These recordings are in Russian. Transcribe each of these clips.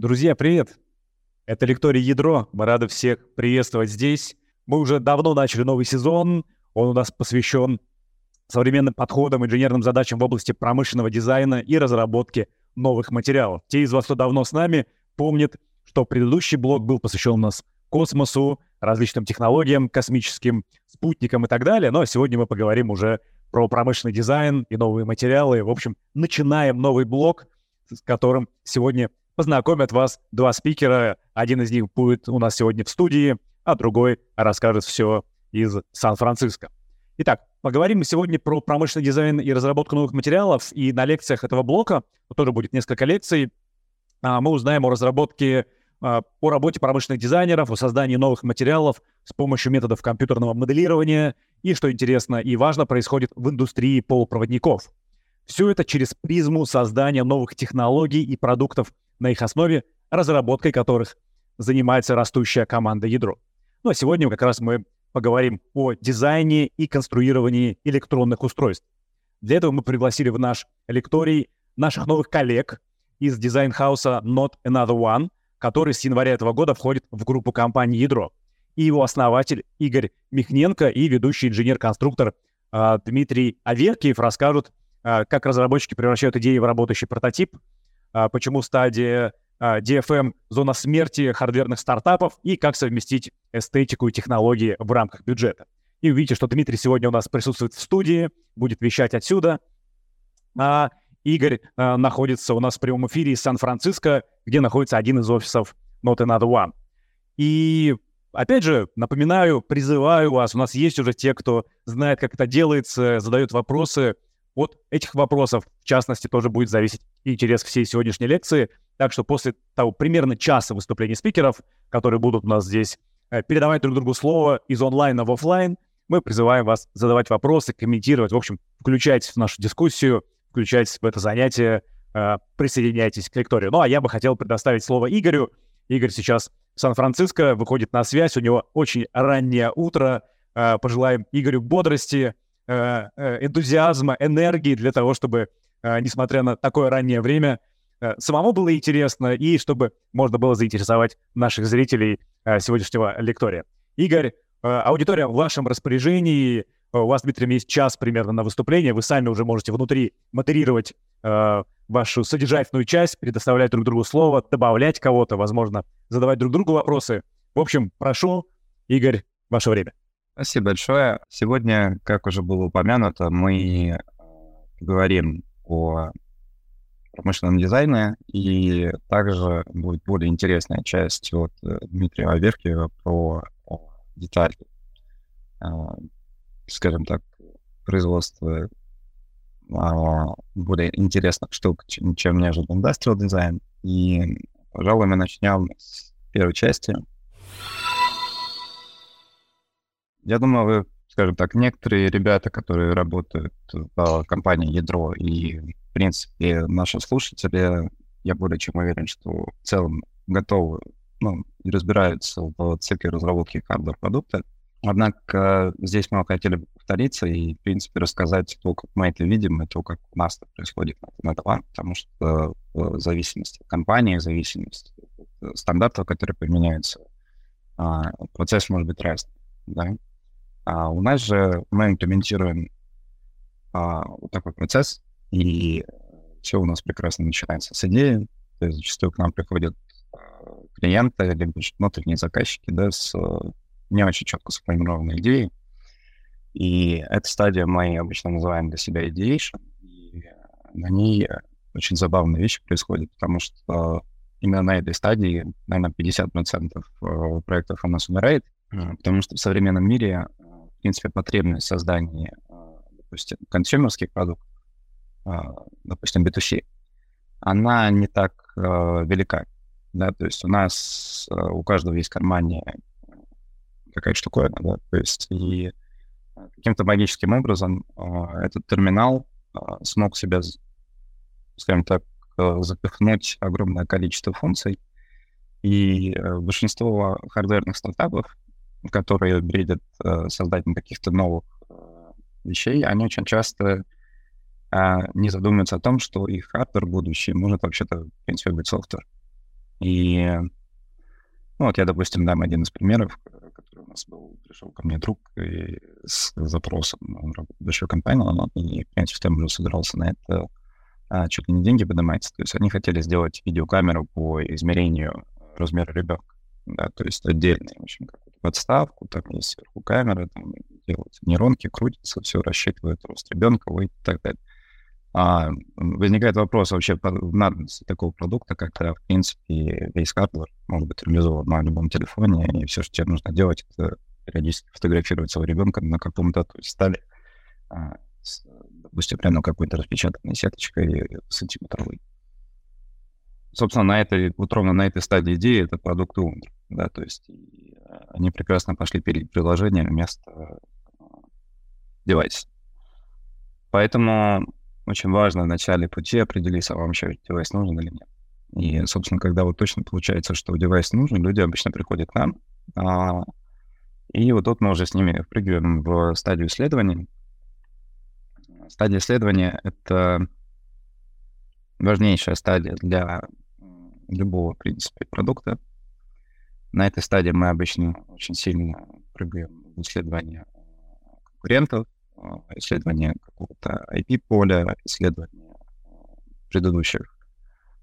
Друзья, привет! Это лекторий Ядро. Мы рады всех приветствовать здесь. Мы уже давно начали новый сезон. Он у нас посвящен современным подходам, инженерным задачам в области промышленного дизайна и разработки новых материалов. Те из вас, кто давно с нами, помнят, что предыдущий блок был посвящен у нас космосу, различным технологиям, космическим спутникам и так далее. Но сегодня мы поговорим уже про промышленный дизайн и новые материалы. В общем, начинаем новый блок, с которым сегодня познакомят вас два спикера. Один из них будет у нас сегодня в студии, а другой расскажет все из Сан-Франциско. Итак, поговорим мы сегодня про промышленный дизайн и разработку новых материалов. И на лекциях этого блока, тоже будет несколько лекций, а, мы узнаем о разработке, а, о работе промышленных дизайнеров, о создании новых материалов с помощью методов компьютерного моделирования и, что интересно и важно, происходит в индустрии полупроводников. Все это через призму создания новых технологий и продуктов на их основе, разработкой которых занимается растущая команда «Ядро». Ну а сегодня как раз мы поговорим о дизайне и конструировании электронных устройств. Для этого мы пригласили в наш лекторий наших новых коллег из дизайн-хауса Not Another One, который с января этого года входит в группу компании «Ядро», и его основатель Игорь Михненко и ведущий инженер-конструктор э, Дмитрий Аверкиев расскажут, э, как разработчики превращают идеи в работающий прототип, почему стадия а, DFM — зона смерти хардверных стартапов и как совместить эстетику и технологии в рамках бюджета. И увидите, что Дмитрий сегодня у нас присутствует в студии, будет вещать отсюда. А Игорь а, находится у нас в прямом эфире из Сан-Франциско, где находится один из офисов Not Another One. И опять же, напоминаю, призываю вас, у нас есть уже те, кто знает, как это делается, задают вопросы — от этих вопросов, в частности, тоже будет зависеть интерес всей сегодняшней лекции. Так что после того примерно часа выступлений спикеров, которые будут у нас здесь, э, передавать друг другу слово из онлайна в офлайн, мы призываем вас задавать вопросы, комментировать. В общем, включайтесь в нашу дискуссию, включайтесь в это занятие, э, присоединяйтесь к лекторию. Ну, а я бы хотел предоставить слово Игорю. Игорь сейчас в Сан-Франциско, выходит на связь, у него очень раннее утро. Э, пожелаем Игорю бодрости, энтузиазма, энергии для того, чтобы, э, несмотря на такое раннее время, самому было интересно и чтобы можно было заинтересовать наших зрителей сегодняшнего лектория. Игорь, аудитория в вашем распоряжении. У вас, Дмитрий, есть час примерно на выступление. Вы сами уже можете внутри модерировать вашу содержательную часть, предоставлять друг другу слово, добавлять кого-то, возможно, задавать друг другу вопросы. В общем, прошу, Игорь, ваше время. Спасибо большое. Сегодня, как уже было упомянуто, мы говорим о промышленном дизайне, и также будет более интересная часть от э, Дмитрия Аверкиева про детали, э, скажем так, производства более интересных штук, чем, неожиданно индустриал дизайн. И, пожалуй, мы начнем с первой части — Я думаю, вы, скажем так, некоторые ребята, которые работают в компании Ядро и, в принципе, наши слушатели, я более чем уверен, что в целом готовы ну, и разбираются в цикле разработки хардвер-продукта. Однако здесь мы хотели бы повториться и, в принципе, рассказать то, как мы это видим, и то, как у нас это происходит на товар, потому что в зависимости от компании, в зависимости от стандартов, которые применяются, а, процесс может быть разный. Да? А у нас же мы имплементируем а, вот такой процесс, и все у нас прекрасно начинается с идеи. То есть зачастую к нам приходят а, клиенты, либо внутренние заказчики, да, с не очень четко сформированной идеей. И эта стадия мы обычно называем для себя ideation. И на ней очень забавные вещи происходят, потому что именно на этой стадии, наверное, 50% э, проектов у нас умирает, потому что в современном мире в принципе, потребность создания, а, допустим, консюмерских продуктов, а, допустим, B2C, она не так а, велика. Да, то есть у нас, у каждого есть в кармане такая штуковина, да, то есть и каким-то магическим образом этот терминал смог себя, скажем так, запихнуть огромное количество функций, и большинство хардверных стартапов которые бредят э, созданием каких-то новых э, вещей, они очень часто э, не задумываются о том, что их hardware будущее может вообще-то, в принципе, быть software. И ну, вот я, допустим, дам один из примеров, который у нас был, пришел ко мне друг и с запросом, он работает в большой компании, и, в принципе, там уже собирался на это а, чуть ли не деньги поднимать. То есть они хотели сделать видеокамеру по измерению размера ребенка, да, то есть отдельно, в общем, какую-то подставку, там есть сверху камера, там делаются нейронки, крутятся, все рассчитывает рост ребенка, и так далее. А, возникает вопрос вообще надобности такого продукта, когда, в принципе, весь hardware может быть реализован на любом телефоне, и все, что тебе нужно делать, это периодически фотографировать своего ребенка на каком-то то есть стали, а, с, допустим, прямо какой-то распечатанной сеточкой сантиметровой. Собственно, на этой, вот ровно на этой стадии идеи это продукт умер, да, то есть они прекрасно пошли перед приложением вместо а, девайса. Поэтому очень важно в начале пути определиться, вам вообще девайс нужен или нет. И, собственно, когда вот точно получается, что девайс нужен, люди обычно приходят к нам, а, и вот тут мы уже с ними впрыгиваем в стадию исследования. Стадия исследования — это важнейшая стадия для любого, в принципе, продукта. На этой стадии мы обычно очень сильно прыгаем в исследование конкурентов, а, исследование какого-то IP-поля, исследование а, предыдущих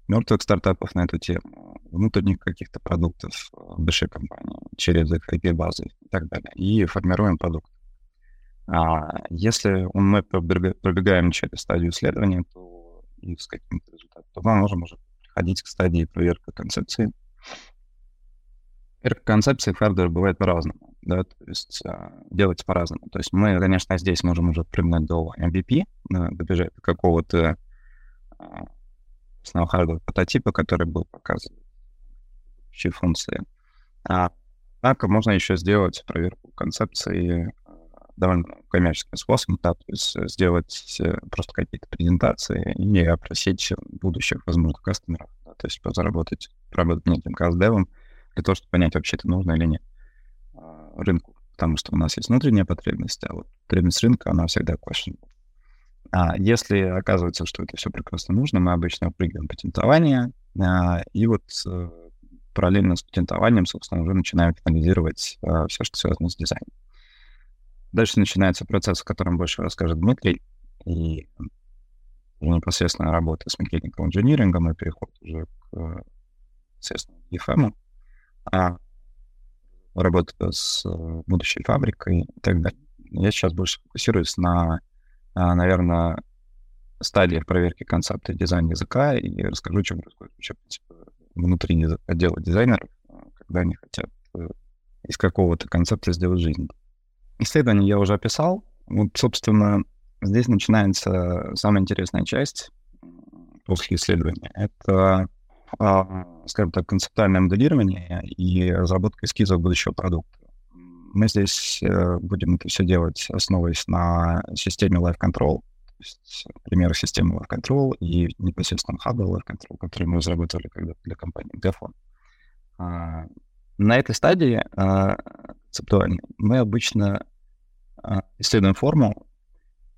мертвых стартапов на эту тему, внутренних каких-то продуктов в большой компании через их IP-базы и так далее. И формируем продукт. А если мы пробегаем через стадию исследования, то и с каким-то результатом, то мы можем уже приходить к стадии проверки концепции. Концепции хардвера бывает по-разному да, то есть а, делать по-разному. То есть мы, конечно, здесь можем уже прыгнуть до MVP, да, добежать до какого-то а, хардвера прототипа, который был показан в функции. А, однако можно еще сделать проверку концепции а, довольно коммерческим способом, да, то есть сделать э, просто какие-то презентации и опросить будущих возможных кастомеров, да, то есть заработать, поработать неким каст-девом для того, чтобы понять, вообще это нужно или нет рынку, потому что у нас есть внутренняя потребность, а вот потребность рынка, она всегда questionable. А если оказывается, что это все прекрасно нужно, мы обычно прыгаем патентование, а, и вот а, параллельно с патентованием, собственно, уже начинаем финализировать а, все, что связано с дизайном. Дальше начинается процесс, о котором больше расскажет Дмитрий, и непосредственно работа с mechanical инжинирингом и переход уже к, естественно, EFM. А работа с э, будущей фабрикой и так далее. Я сейчас больше фокусируюсь на, а, наверное, стадиях проверки концепта дизайна языка и расскажу, чем происходит вообще, принципе, внутри отдела дизайнеров, а, когда они хотят э, из какого-то концепта сделать жизнь. Исследование я уже описал. Вот, собственно, здесь начинается самая интересная часть после исследования. Это скажем так, концептуальное моделирование и разработка эскизов будущего продукта. Мы здесь э, будем это все делать, основываясь на системе Live Control, то есть примеры системы Live Control и непосредственно хаба Live Control, который мы разработали когда-то для компании Gafon. А, на этой стадии а, концептуальной мы обычно исследуем форму,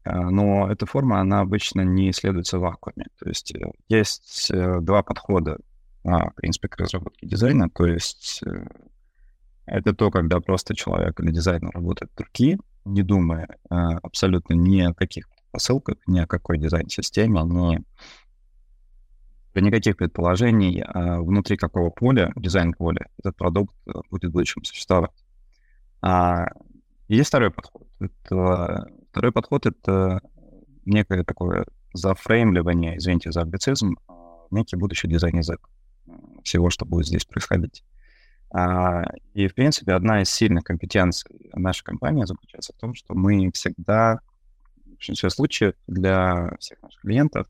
но эта форма, она обычно не исследуется в вакууме. То есть э, есть э, два подхода, в принципе, к разработке дизайна. То есть э, это то, когда просто человек или дизайнер работает от руки, не думая абсолютно ни о каких посылках, ни о какой дизайн-системе, ни никаких предположений, внутри какого поля, дизайн-поля, этот продукт будет в будущем существовать. А есть второй подход. Это Второй подход — это некое такое зафреймливание, извините за англицизм, а, некий будущий дизайн-язык всего, что будет здесь происходить. А, и, в принципе, одна из сильных компетенций нашей компании заключается в том, что мы всегда, в большинстве случаев, для всех наших клиентов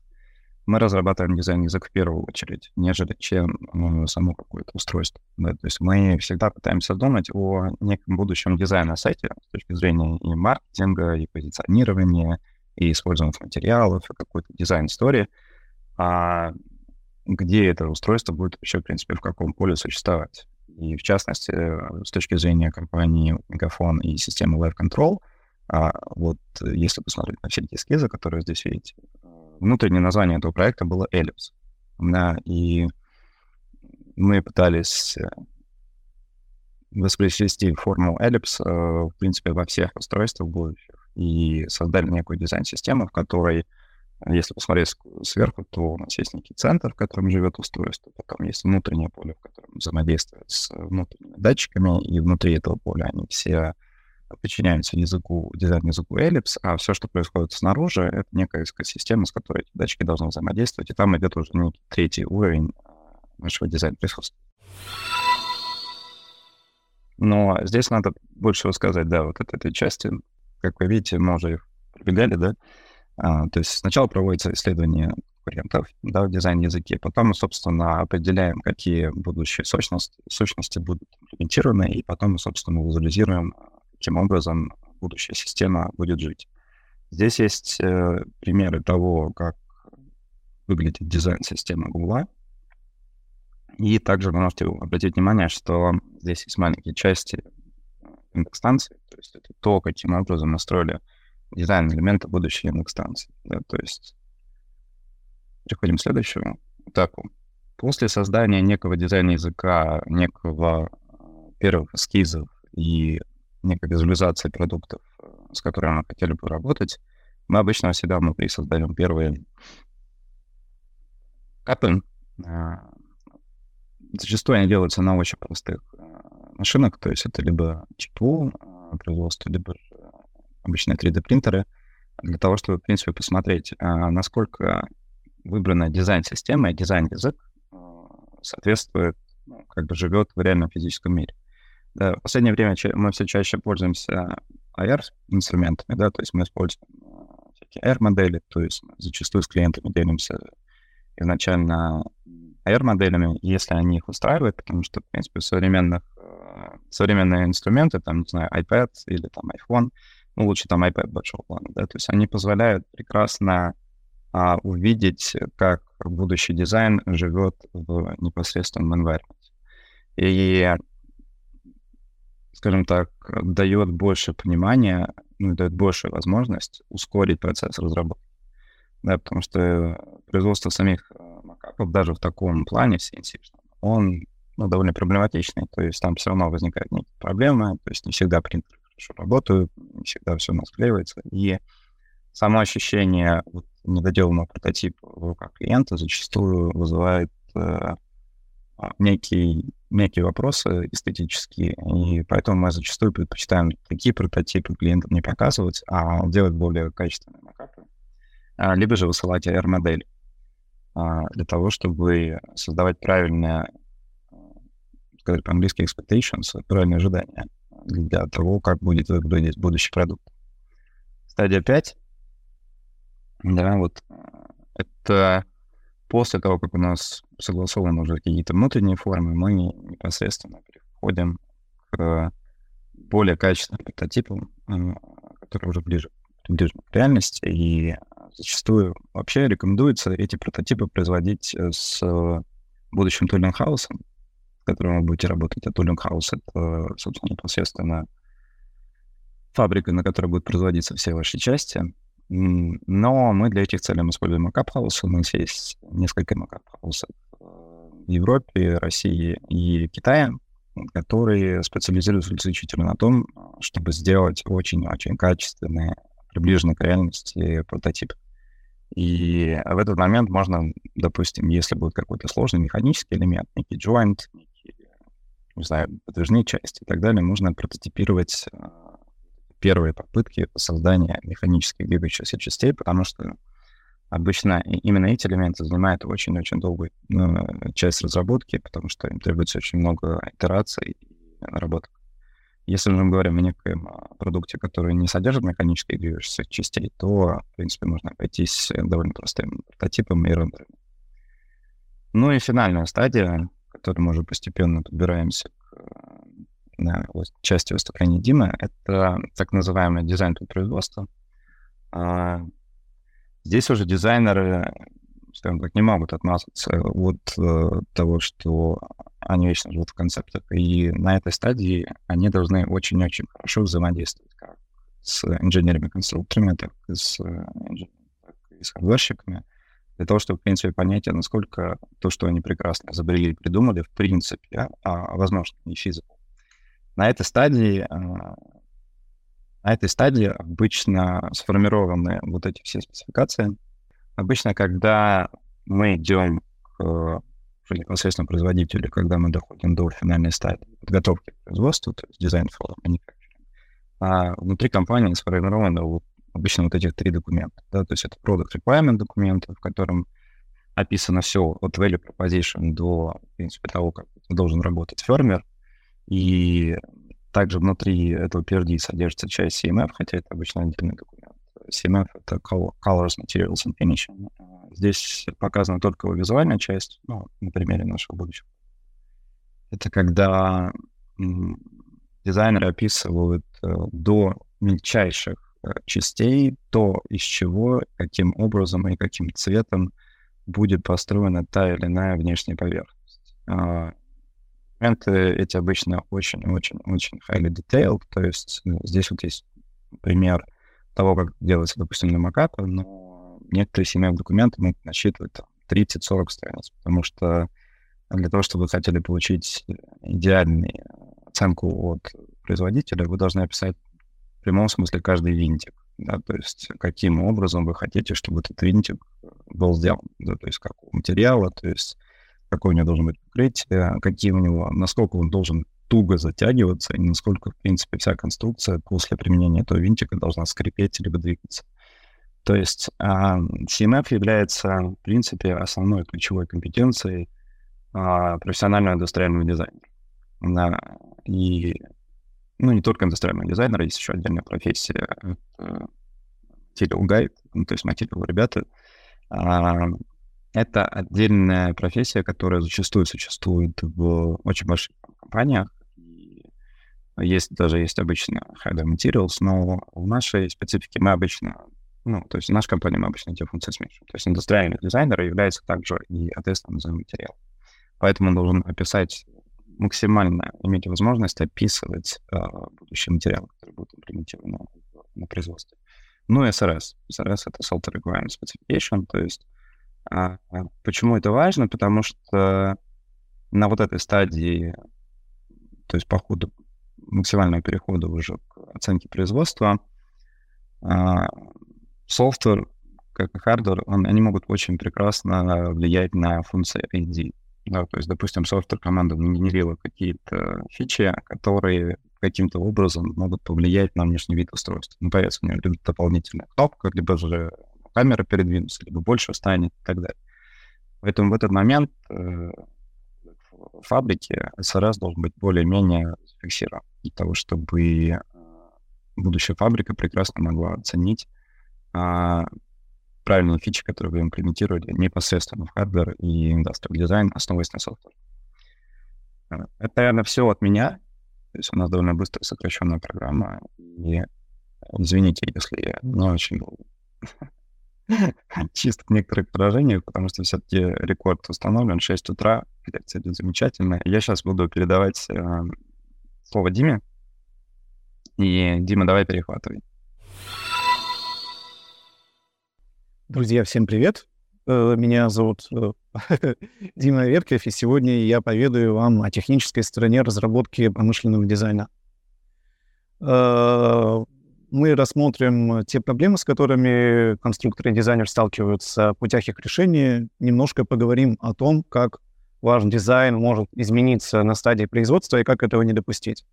мы разрабатываем дизайн-язык в первую очередь, нежели чем ну, само какое-то устройство. Да? То есть мы всегда пытаемся думать о неком будущем дизайна сайте с точки зрения и маркетинга, и позиционирования, и используемых материалов, и какой-то дизайн-истории, а где это устройство будет вообще, в принципе, в каком поле существовать. И в частности, с точки зрения компании Мегафон и системы Live Control, а, вот если посмотреть на все эти эскизы, которые здесь видите, внутреннее название этого проекта было Ellipse. Да, и мы пытались э, воспроизвести формулу Ellipse, э, в принципе, во всех устройствах будущих, и создали некую дизайн-систему, в которой, если посмотреть сверху, то у нас есть некий центр, в котором живет устройство, потом есть внутреннее поле, в котором взаимодействует с внутренними датчиками, и внутри этого поля они все подчиняются языку, дизайн-языку Ellipse, а все, что происходит снаружи, это некая экосистема, с которой эти датчики должны взаимодействовать, и там идет уже некий третий уровень нашего дизайна присутствия. Но здесь надо больше рассказать, да, вот от этой части. Как вы видите, мы уже их пробегали, да. А, то есть сначала проводится исследование конкурентов да, в дизайн-языке, потом мы, собственно, определяем, какие будущие сущности, сущности будут имплементированы, и потом мы, собственно, визуализируем, каким образом будущая система будет жить. Здесь есть э, примеры того, как выглядит дизайн системы Google, и также вы можете обратить внимание, что здесь есть маленькие части индекс-станции, то есть это то, каким образом настроили дизайн элемента будущей индекс-станции. Да, то есть переходим к следующему этапу. После создания некого дизайна языка, некого э, первых эскизов и некой визуализации продуктов, э, с которыми мы хотели бы работать, мы обычно всегда внутри создаем первые капы, э, Зачастую они делаются на очень простых э, машинах, то есть это либо ЧПУ производство, либо обычные 3D-принтеры, для того, чтобы, в принципе, посмотреть, насколько выбранная дизайн-система и дизайн-язык соответствует, ну, как бы живет в реальном физическом мире. В последнее время мы все чаще пользуемся AR-инструментами, да, то есть мы используем всякие AR-модели, то есть зачастую с клиентами делимся изначально AR-моделями, если они их устраивают, потому что, в принципе, современных, э, современные инструменты, там, не знаю, iPad или там iPhone, ну, лучше там iPad большого плана, да, то есть они позволяют прекрасно а, увидеть, как будущий дизайн живет в непосредственном environment. И, скажем так, дает больше понимания, ну, дает большую возможность ускорить процесс разработки. Да, потому что производство самих э, макапов даже в таком плане CNC, он ну, довольно проблематичный. То есть там все равно возникают некие проблемы, то есть не всегда принтеры хорошо работают, не всегда все насклеивается. И само ощущение вот, недоделанного прототипа в руках клиента зачастую вызывает э, некие, некие вопросы эстетические, и поэтому мы зачастую предпочитаем такие прототипы клиентам не показывать, а делать более качественные макапы, а, либо же высылать AR-модель. А, для того, чтобы создавать правильные, сказать по-английски, expectations, правильные ожидания для того, как будет выглядеть будущий продукт. Стадия 5, да, вот а, это после того, как у нас согласованы уже какие-то внутренние формы, мы непосредственно переходим к более качественным прототипам, которые уже ближе, приближены к реальности, и зачастую вообще рекомендуется эти прототипы производить э, с будущим tooling house ом, с которым вы будете работать. А тулинг-хаус — это, собственно, непосредственно фабрика, на которой будут производиться все ваши части. Но мы для этих целей используем mockup house. У нас есть несколько mockup house ов э, в Европе, России и Китае, которые специализируются исключительно на том, чтобы сделать очень-очень качественные приближенный к реальности прототип. И в этот момент можно, допустим, если будет какой-то сложный механический элемент, некий joint, не знаю, подвижные части и так далее, можно прототипировать а, первые попытки создания механических двигающихся частей, потому что обычно именно эти элементы занимают очень-очень долгую ну, часть разработки, потому что им требуется очень много итераций и наработок. Если мы говорим о неком а, продукте, который не содержит механических движущихся частей, то, в принципе, можно обойтись довольно простым прототипом и рендерами. Ну и финальная стадия, к которой мы уже постепенно подбираемся к на части выступления Димы, это так называемый дизайн по производству. А, здесь уже дизайнеры, скажем так, не могут отмазаться от э, того, что они вечно живут в концептах. И на этой стадии они должны очень-очень хорошо взаимодействовать как с инженерами-конструкторами, так и с, так и с хардверщиками, для того, чтобы, в принципе, понять, а насколько то, что они прекрасно изобрели и придумали, в принципе, а, возможно, не feasible. На этой стадии а, на этой стадии обычно сформированы вот эти все спецификации. Обычно, когда мы идем к непосредственно производителю, когда мы доходим до финальной стадии подготовки к производству, то есть дизайн for а внутри компании сформированы обычно вот этих три документа. Да? То есть это product requirement документ, в котором описано все от value proposition до, в принципе, того, как должен работать фермер. И также внутри этого PRD содержится часть CMF, хотя это обычно отдельный документ. CMF — это Colors, Materials and Finishing. А здесь показана только его визуальная часть, ну, на примере нашего будущего. Это когда дизайнеры описывают э, до мельчайших Э, частей, то из чего, каким образом и каким цветом будет построена та или иная внешняя поверхность. Элементы эти обычно очень-очень-очень highly detailed, то есть ну, здесь вот есть пример того, как делается, допустим, на макапе, но некоторые CMF-документы могут насчитывать там, 30-40 страниц, потому что для того, чтобы вы хотели получить идеальную оценку от производителя, вы должны описать в прямом смысле каждый винтик. Да, то есть каким образом вы хотите, чтобы этот винтик был сделан, да, то есть какого материала, то есть какой у него должен быть покрытие, какие у него, насколько он должен туго затягиваться, и насколько, в принципе, вся конструкция после применения этого винтика должна скрипеть либо двигаться. То есть а, CMF является, в принципе, основной ключевой компетенцией а, профессионального индустриального дизайнера. И ну, не только индустриального дизайнера, есть еще отдельная профессия, material guide, ну, то есть material ребята. Это отдельная профессия, которая зачастую существует в очень больших компаниях. есть даже есть обычно head of materials, но в нашей специфике мы обычно, ну, то есть в нашей компании мы обычно эти функции смешиваем. То есть индустриальный дизайнер является также и ответственным за материал. Поэтому он должен описать максимально иметь возможность описывать э, будущие материалы, которые будут имплементированы на, производстве. Ну и SRS. SRS — это Software Requirement Specification, то есть почему это важно? Потому что на вот этой стадии, то есть по ходу максимального перехода уже к оценке производства, э, software, как и hardware, он, они могут очень прекрасно влиять на функции R&D. Да, то есть, допустим, software команда генерила какие-то фичи, которые каким-то образом могут повлиять на внешний вид устройства. Ну, появится у него либо дополнительная кнопка, либо же камера передвинется, либо больше станет и так далее. Поэтому в этот момент э, в фабрике SRS должен быть более-менее зафиксирован для того, чтобы э, будущая фабрика прекрасно могла оценить а, правильные фичи, которые вы имплементировали непосредственно в hardware и industrial design, основываясь на software. Э, это, наверное, все от меня. То есть у нас довольно быстрая сокращенная программа. И извините, если я не очень был чисто в некоторых поражениях, потому что все-таки рекорд установлен 6 утра, лекция идет замечательно. Я сейчас буду передавать э, слово Диме. И, Дима, давай перехватывай. Друзья, всем привет. Э, меня зовут э, Дима Веркев, и сегодня я поведаю вам о технической стороне разработки промышленного дизайна. Э, мы рассмотрим те проблемы, с которыми конструкторы и дизайнер сталкиваются, путях их решения, немножко поговорим о том, как ваш дизайн может измениться на стадии производства и как этого не допустить.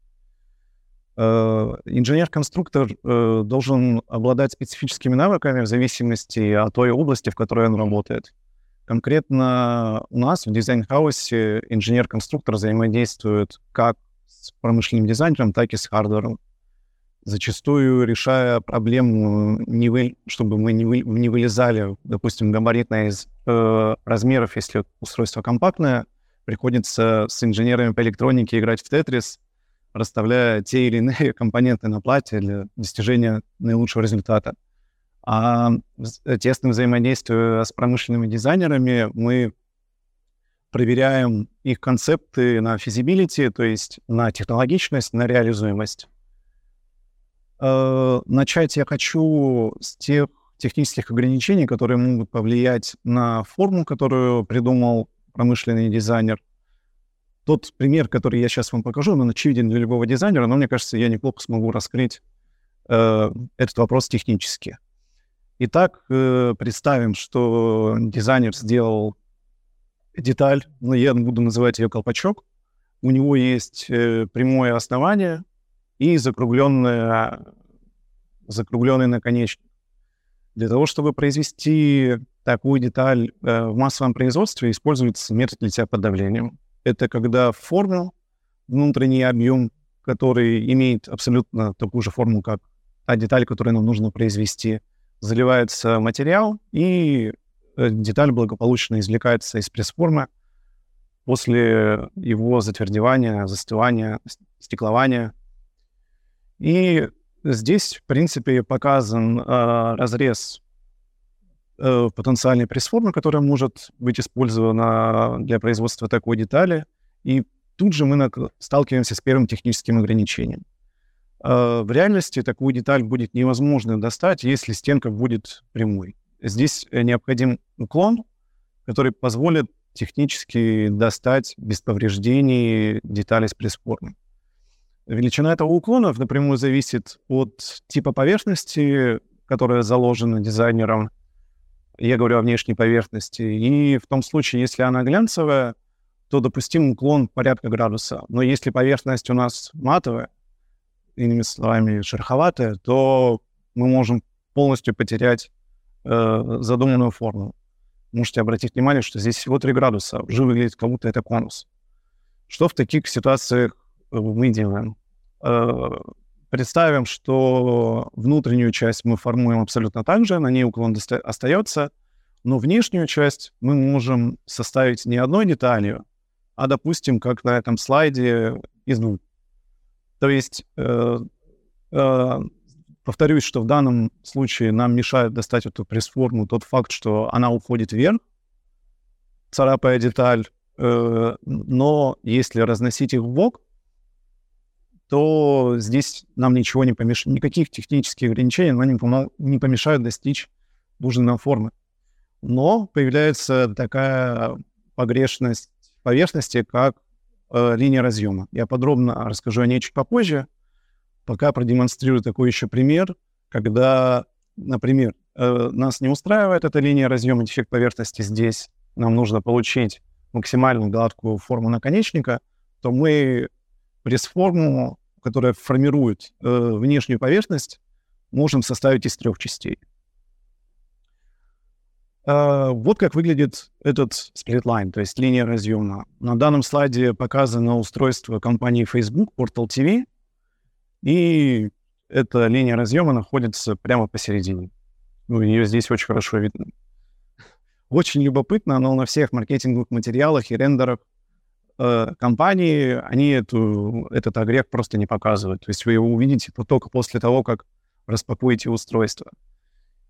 Э, инженер-конструктор э, должен обладать специфическими навыками в зависимости от той области, в которой он работает. Конкретно у нас в design house е инженер-конструктор взаимодействует как с промышленным дизайнером, так и с хардвером. Зачастую решая проблему, не вы, чтобы мы не, вы, не вылезали, допустим, габаритно из э, размеров, если устройство компактное, приходится с инженерами по электронике играть в тетрис, расставляя те или иные компоненты на плате для достижения наилучшего результата. А в тесном взаимодействии с промышленными дизайнерами мы проверяем их концепты на feasibility, то есть на технологичность, на реализуемость. Э, начать я хочу с тех технических ограничений, которые могут повлиять на форму, которую придумал промышленный дизайнер. Тот пример, который я сейчас вам покажу, он очевиден для любого дизайнера, но мне кажется, я неплохо смогу раскрыть э, этот вопрос технически. Итак, э, представим, что дизайнер сделал деталь, ну, я буду называть ее колпачок. У него есть э, прямое основание и закругленное, закругленный наконечник. Для того, чтобы произвести такую деталь э, в массовом производстве, используется метод литья под давлением. Это когда форму, внутренний объем, который имеет абсолютно такую же форму, как та деталь, которую нам нужно произвести, заливается материал, и э, деталь благополучно извлекается из пресс-формы после его затвердевания, застывания, стеклования. И здесь, в принципе, показан э, разрез э, потенциальной пресс-формы, которая может быть использована для производства такой детали. И тут же мы сталкиваемся с первым техническим ограничением. Э, в реальности такую деталь будет невозможно достать, если стенка будет прямой. Здесь э, необходим уклон, который позволит технически достать без повреждений детали с пресс-формы. Величина этого уклона напрямую зависит от типа поверхности, которая заложена дизайнером. Я говорю о внешней поверхности. И в том случае, если она глянцевая, то допустим уклон порядка градуса. Но если поверхность у нас матовая, иными словами, шероховатая, то мы можем полностью потерять э, задуманную форму. Можете обратить внимание, что здесь всего 3 градуса, уже выглядит как будто это конус. Что в таких ситуациях мы делаем? Э, представим, что внутреннюю часть мы формуем абсолютно так же, на ней уклон остается, но внешнюю часть мы можем составить не одной деталью, а, допустим, как на этом слайде, из двух. То есть, э, э, повторюсь, что в данном случае нам мешает достать эту пресс-форму тот факт, что она уходит вверх, царапая деталь, э, но если разносить их в бок, то здесь нам ничего не помешает, никаких технических ограничений нам не, помешают достичь нужной нам формы. Но появляется такая погрешность поверхности, как э, линия разъема. Я подробно расскажу о ней чуть попозже. Пока продемонстрирую такой еще пример, когда, например, э, нас не устраивает эта линия разъема, дефект поверхности здесь, нам нужно получить максимально гладкую форму наконечника, то мы пресс-форму, которая формирует э, внешнюю поверхность, можем составить из трех частей. Э, вот как выглядит этот сплитлайн, то есть линия разъема. На данном слайде показано устройство компании Facebook, Portal TV, и эта линия разъема находится прямо посередине. Ну, ее здесь очень хорошо видно. Очень любопытно, но на всех маркетинговых материалах и рендерах компании, они эту, этот огрек просто не показывают. То есть вы его увидите только после того, как распакуете устройство.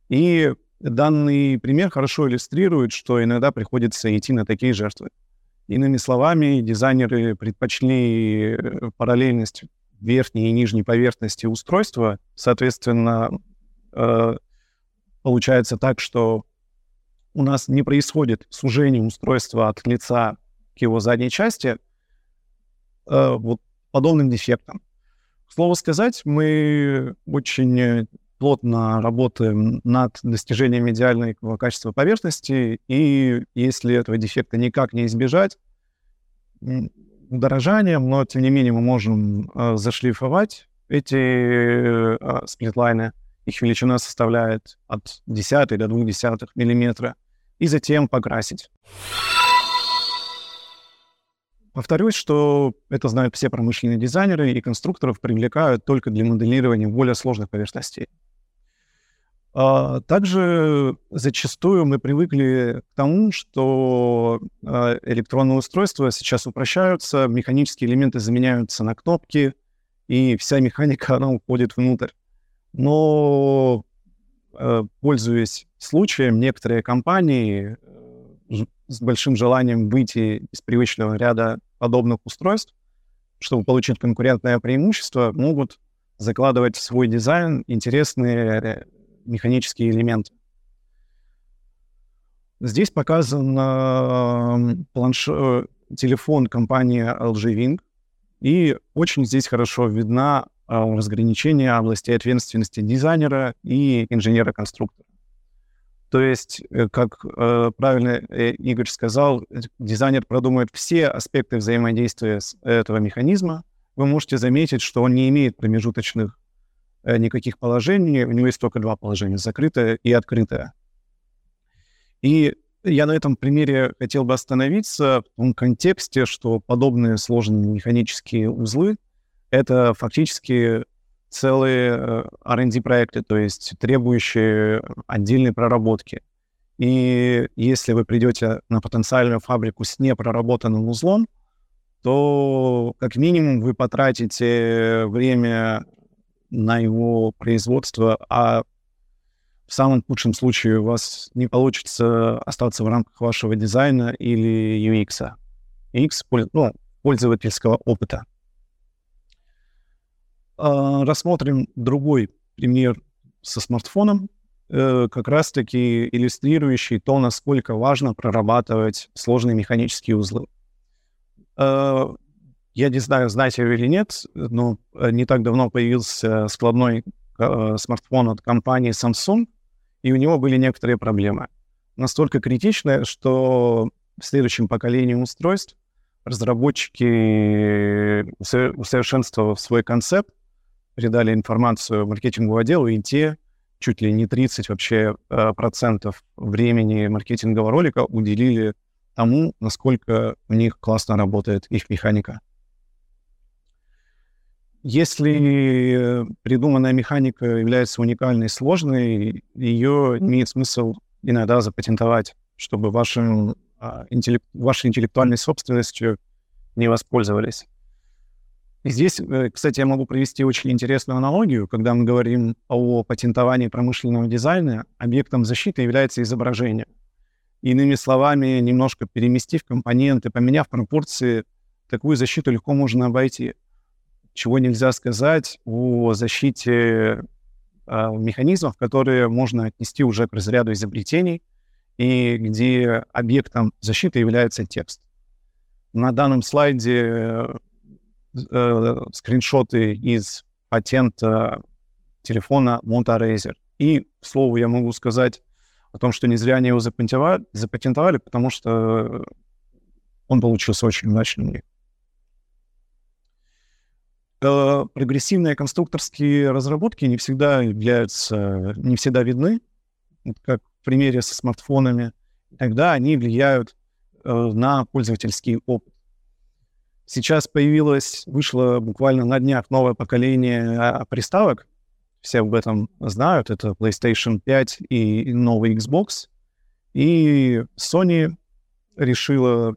И данный пример хорошо иллюстрирует, что иногда приходится идти на такие жертвы. Иными словами, дизайнеры предпочли э, параллельность верхней и нижней поверхности устройства. Соответственно, э, получается так, что у нас не происходит сужение устройства от лица к его задней части э, вот подобным дефектом. К слову сказать, мы очень плотно работаем над достижением идеального качества поверхности, и если этого дефекта никак не избежать, удорожанием, но тем не менее мы можем э, зашлифовать эти э, сплитлайны. Их величина составляет от 10 до 0,2 миллиметра, и затем покрасить. Повторюсь, что это знают все промышленные дизайнеры, и конструкторов привлекают только для моделирования более сложных поверхностей. А, также зачастую мы привыкли к тому, что а, электронные устройства сейчас упрощаются, механические элементы заменяются на кнопки, и вся механика, она уходит внутрь. Но, а, пользуясь случаем, некоторые компании с большим желанием выйти из привычного ряда подобных устройств, чтобы получить конкурентное преимущество, могут закладывать в свой дизайн интересные механические элементы. Здесь показан э, планш... Э, телефон компании LG Wing, и очень здесь хорошо видна э, разграничение области ответственности дизайнера и инженера-конструктора. То есть, э, как э, правильно э, Игорь сказал, дизайнер продумает все аспекты взаимодействия с этого механизма. Вы можете заметить, что он не имеет промежуточных э, никаких положений, у него есть только два положения, закрытое и открытое. И я на этом примере хотел бы остановиться в том контексте, что подобные сложные механические узлы — это фактически целые э, R&D-проекты, то есть требующие отдельной проработки. И если вы придете на потенциальную фабрику с непроработанным узлом, то как минимум вы потратите время на его производство, а в самом худшем случае у вас не получится остаться в рамках вашего дизайна или UX. UX ну, пользовательского опыта. Uh, рассмотрим другой пример со смартфоном, uh, как раз-таки иллюстрирующий то, насколько важно прорабатывать сложные механические узлы. Uh, я не знаю, знаете вы или нет, но не так давно появился складной смартфон от компании Samsung, и у него были некоторые проблемы. Настолько критичные, что в следующем поколении устройств разработчики, усовершенствовав свой концепт, передали информацию маркетинговому отделу, и те чуть ли не 30 вообще э, процентов времени маркетингового ролика уделили тому, насколько у них классно работает их механика. Если придуманная механика является уникальной и сложной, ее имеет смысл иногда запатентовать, чтобы вашим, а, интеллект, вашей интеллектуальной собственностью не воспользовались. Здесь, э, кстати, я могу провести очень интересную аналогию. Когда мы говорим о патентовании промышленного дизайна, объектом защиты является изображение. Иными словами, немножко переместив компоненты, поменяв пропорции, такую защиту легко можно обойти чего нельзя сказать о защите э, механизмов, которые можно отнести уже к разряду изобретений, и где объектом защиты является текст. На данном слайде э, скриншоты из патента телефона Montarazer. И, к слову, я могу сказать о том, что не зря они его запатентовали, запатентовали потому что он получился очень удачным. Э, прогрессивные конструкторские разработки не всегда являются, не всегда видны, как в примере со смартфонами. Тогда они влияют э, на пользовательский опыт. Сейчас появилось, вышло буквально на днях новое поколение а, приставок. Все об этом знают. Это PlayStation 5 и новый Xbox. И Sony решила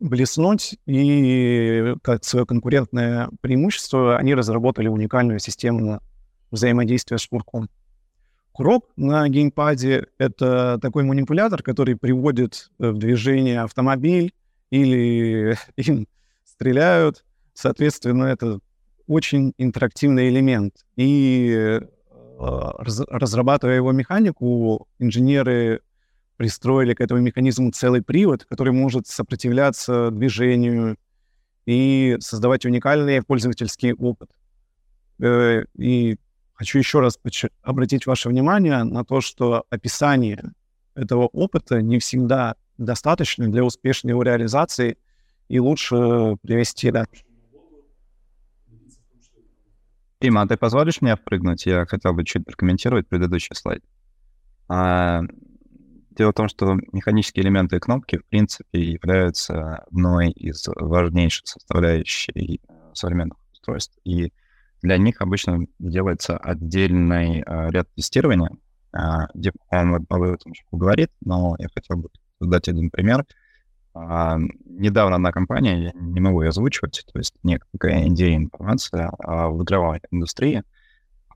блеснуть, и как свое конкурентное преимущество они разработали уникальную систему взаимодействия с шнурком. Курок на геймпаде — это такой манипулятор, который приводит в движение автомобиль или стреляют. Соответственно, это очень интерактивный элемент. И э, разрабатывая его механику, инженеры пристроили к этому механизму целый привод, который может сопротивляться движению и создавать уникальный пользовательский опыт. Э, и хочу еще раз обратить ваше внимание на то, что описание этого опыта не всегда достаточно для успешной его реализации, и лучше привести да. Дима, а ты позволишь мне впрыгнуть? Я хотел бы чуть прокомментировать предыдущий слайд. А, Дело в том, что механические элементы кнопки, в принципе, являются одной из важнейших составляющих э, современных устройств. И для них обычно делается отдельный э, ряд тестирования. Э, где он об этом говорит, но я хотел бы дать один пример. А, недавно одна компания, я не могу ее озвучивать, то есть некая идея информация а, в игровой индустрии —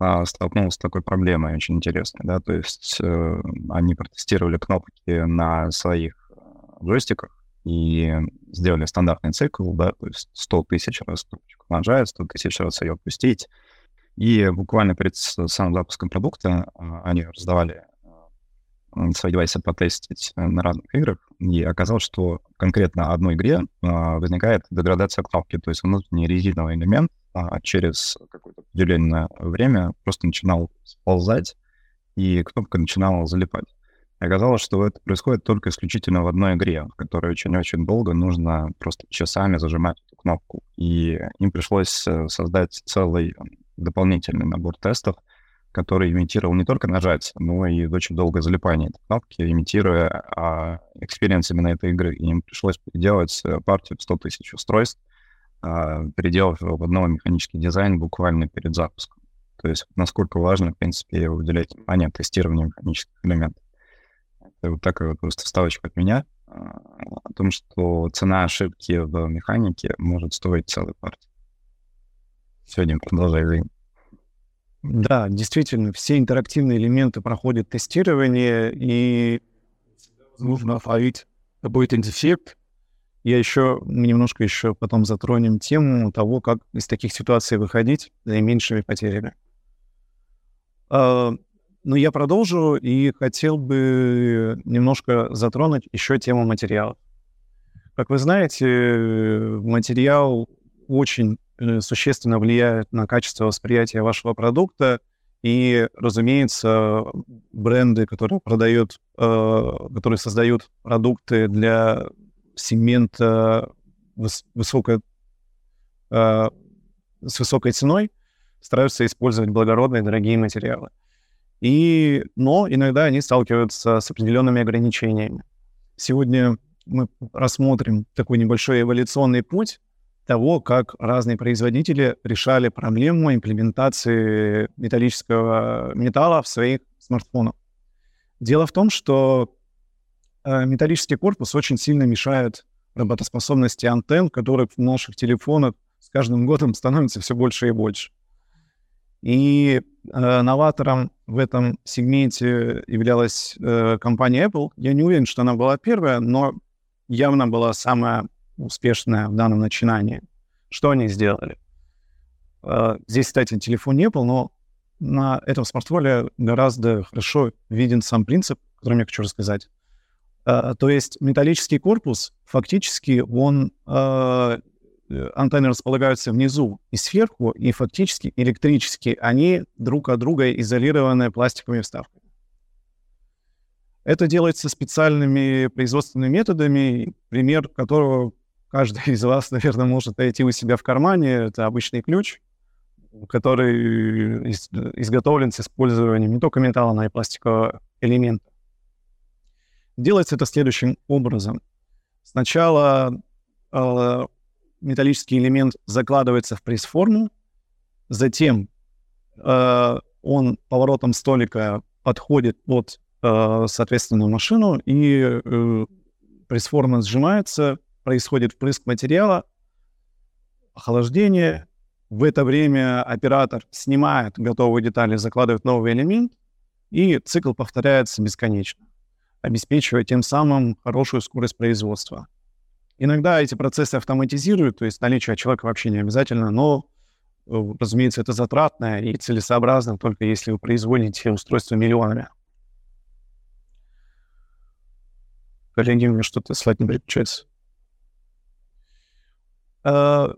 а, столкнулся с такой проблемой очень интересной, да, то есть э, они протестировали кнопки на своих э, джойстиках и сделали стандартный цикл, да, то есть 100 тысяч раз кнопочку нажать, 100 тысяч раз ее отпустить, и буквально перед самым запуском продукта э, они раздавали свои девайсы потестить на разных играх, и оказалось, что конкретно одной игре а, возникает деградация кнопки, то есть внутренний резиновый элемент а, через какое-то определенное время просто начинал сползать, и кнопка начинала залипать. И оказалось, что это происходит только исключительно в одной игре, в которой очень-очень долго нужно просто часами зажимать эту кнопку. И им пришлось э, создать целый дополнительный набор тестов, который имитировал не только нажать, но и очень долгое залипание этой кнопки, имитируя а, experience именно этой игры. И им пришлось переделать э, партию в 100 тысяч устройств, а, переделав в одного механический дизайн буквально перед запуском. То есть насколько важно, в принципе, уделять внимание тестированию механических элементов. Это вот такая вот просто вставочка от меня а, о том, что цена ошибки в механике может стоить целой партии. Сегодня продолжаю. Да, действительно, все интерактивные элементы проходят тестирование, и нужно оформить какой-то дефект. Я еще, немножко еще потом затронем тему того, как из таких ситуаций выходить с наименьшими потерями. Uh, ну, я продолжу и хотел бы немножко затронуть еще тему материалов. Как вы знаете, материал очень Э, существенно влияют на качество восприятия вашего продукта. И, разумеется, бренды, которые продают, э, которые создают продукты для сегмента выс- высокой, э, с высокой ценой, стараются использовать благородные дорогие материалы. И, но иногда они сталкиваются с определенными ограничениями. Сегодня мы рассмотрим такой небольшой эволюционный путь того, как разные производители решали проблему имплементации металлического металла в своих смартфонах. Дело в том, что э, металлический корпус очень сильно мешает работоспособности антенн, которых в наших телефонах с каждым годом становится все больше и больше. И э, новатором в этом сегменте являлась э, компания Apple. Я не уверен, что она была первая, но явно была самая успешная в данном начинании. Что они сделали? А, здесь, кстати, телефон не был, но на этом смартфоне гораздо хорошо виден сам принцип, который я хочу рассказать. А, то есть металлический корпус, фактически, он а, антенны располагаются внизу и сверху, и фактически электрически они друг от друга изолированы пластиковыми вставками. Это делается специальными производственными методами, пример которого каждый из вас, наверное, может найти у себя в кармане. Это обычный ключ, который изготовлен с использованием не только металла, но и пластикового элемента. Делается это следующим образом. Сначала э, металлический элемент закладывается в пресс-форму, затем э, он поворотом столика подходит под э, соответственную машину, и э, пресс-форма сжимается, происходит впрыск материала, охлаждение. В это время оператор снимает готовые детали, закладывает новый элемент, и цикл повторяется бесконечно, обеспечивая тем самым хорошую скорость производства. Иногда эти процессы автоматизируют, то есть наличие человека вообще не обязательно, но, э, разумеется, это затратно и целесообразно только если вы производите устройство миллионами. Коллеги, мне что-то слайд не переключается. А,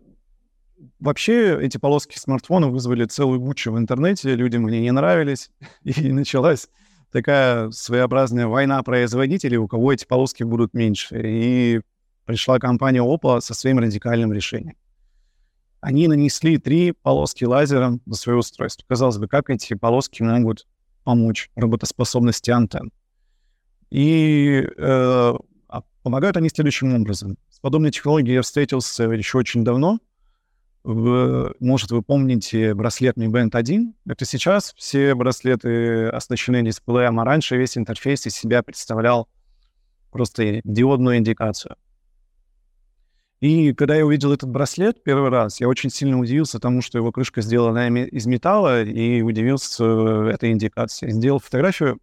вообще эти полоски смартфона вызвали целую бучу в интернете, людям они не нравились, и началась такая своеобразная война производителей, у кого эти полоски будут меньше. И пришла компания Oppo со своим радикальным решением. Они нанесли три полоски лазером на свое устройство. Казалось бы, как эти полоски могут помочь работоспособности антенн? И э, помогают они следующим образом. С подобной технологией я встретился еще очень давно. Вы, может, вы помните браслет Mi Band 1? Это сейчас все браслеты оснащены дисплеем, а раньше весь интерфейс из себя представлял просто диодную индикацию. И когда я увидел этот браслет первый раз, я очень сильно удивился тому, что его крышка сделана из металла, и удивился этой индикации. Сделал фотографию,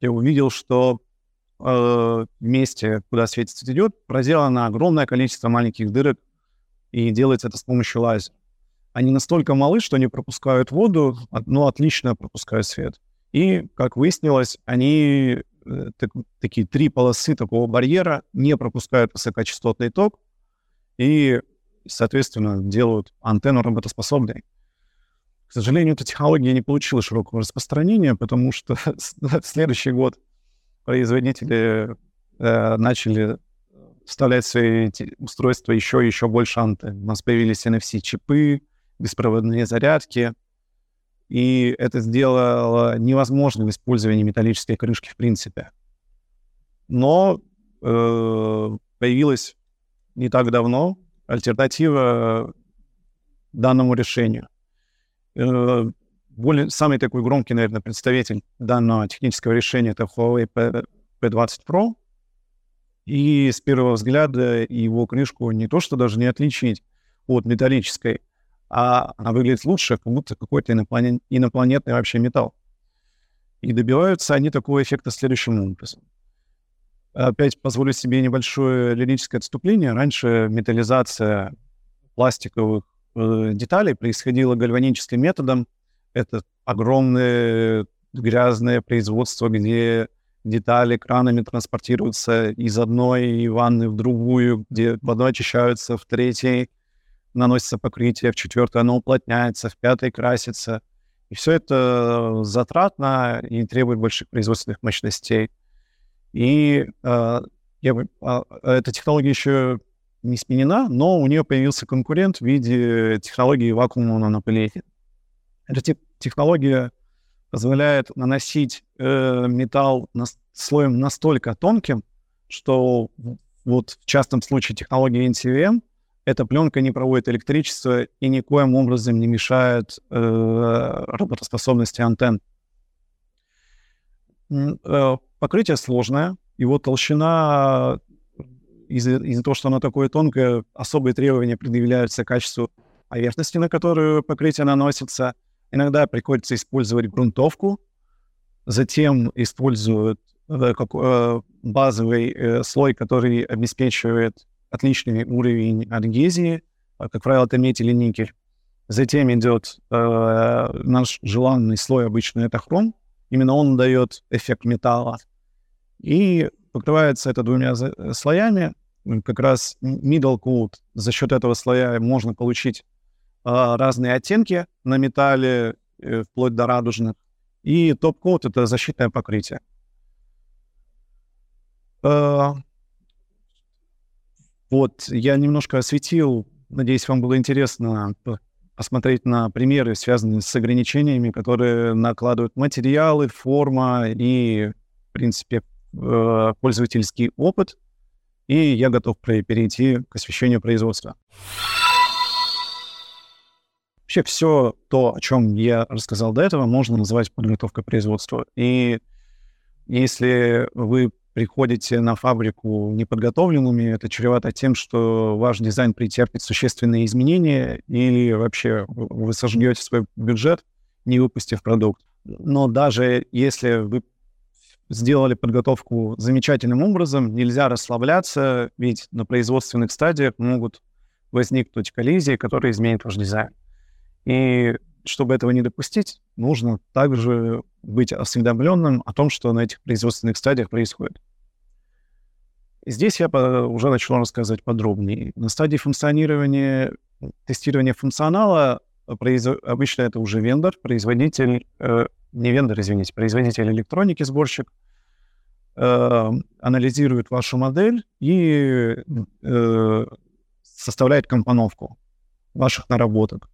я увидел, что э, месте, куда свет идет, проделано огромное количество маленьких дырок, и делается это с помощью лазера. Они настолько малы, что они пропускают воду, но отлично пропускают свет. И, как выяснилось, они э, так, такие три полосы такого барьера, не пропускают высокочастотный ток и, соответственно, делают антенну работоспособной. К сожалению, эта технология не получила широкого распространения, потому что следующий год производители э, начали вставлять в свои устройства еще и еще больше антенн. У нас появились NFC-чипы, беспроводные зарядки, и это сделало невозможным использование металлической крышки в принципе. Но э, появилась не так давно альтернатива данному решению. Э, более, самый такой громкий, наверное, представитель данного технического решения это Huawei P, P20 Pro. И с первого взгляда его крышку не то, что даже не отличить от металлической, а она выглядит лучше, как будто какой-то инопланет, инопланетный вообще металл. И добиваются они такого эффекта следующим образом. Опять позволю себе небольшое лирическое отступление. Раньше металлизация пластиковых э, деталей происходила гальваническим методом. Это огромное грязное производство, где детали кранами транспортируются из одной ванны в другую, где в одной очищаются, в третьей наносится покрытие, в четвертой оно уплотняется, в пятой красится. И все это затратно и требует больших производственных мощностей. И э, я, э, эта технология еще не сменена, но у нее появился конкурент в виде технологии вакуумного нанопыления. Эта технология позволяет наносить э, металл на, слоем настолько тонким, что вот в частном случае технологии NCVM — эта пленка не проводит электричество и никоим образом не мешает э, работоспособности антенн. Э, покрытие сложное, его толщина из-за из того, что оно такое тонкое, особые требования предъявляются к качеству поверхности, на которую покрытие наносится. Иногда приходится использовать грунтовку, затем используют э, э, базовый э, слой, который обеспечивает отличный уровень адгезии, а, как правило, это медь или никель. Затем идет э, наш желанный слой, обычно это хром. Именно он дает эффект металла. И покрывается это двумя слоями. Как раз middle coat, за счет этого слоя можно получить разные оттенки на металле, э, вплоть до радужных. И топ-коут — это защитное покрытие. Э, вот, я немножко осветил, надеюсь, вам было интересно посмотреть на примеры, связанные с ограничениями, которые накладывают материалы, форма и, в принципе, э, пользовательский опыт. И я готов перейти к освещению производства. Вообще все то, о чем я рассказал до этого, можно называть подготовкой производства. И если вы приходите на фабрику неподготовленными, это чревато тем, что ваш дизайн претерпит существенные изменения или вообще вы сожгете свой бюджет, не выпустив продукт. Но даже если вы сделали подготовку замечательным образом, нельзя расслабляться, ведь на производственных стадиях могут возникнуть коллизии, которые изменят ваш дизайн. И чтобы этого не допустить, нужно также быть осведомленным о том, что на этих производственных стадиях происходит. Здесь я уже начал рассказывать подробнее. На стадии функционирования, тестирования функционала произ... обычно это уже вендор, производитель, э, не вендор, извините, производитель электроники, сборщик, э, анализирует вашу модель и э, составляет компоновку ваших наработок.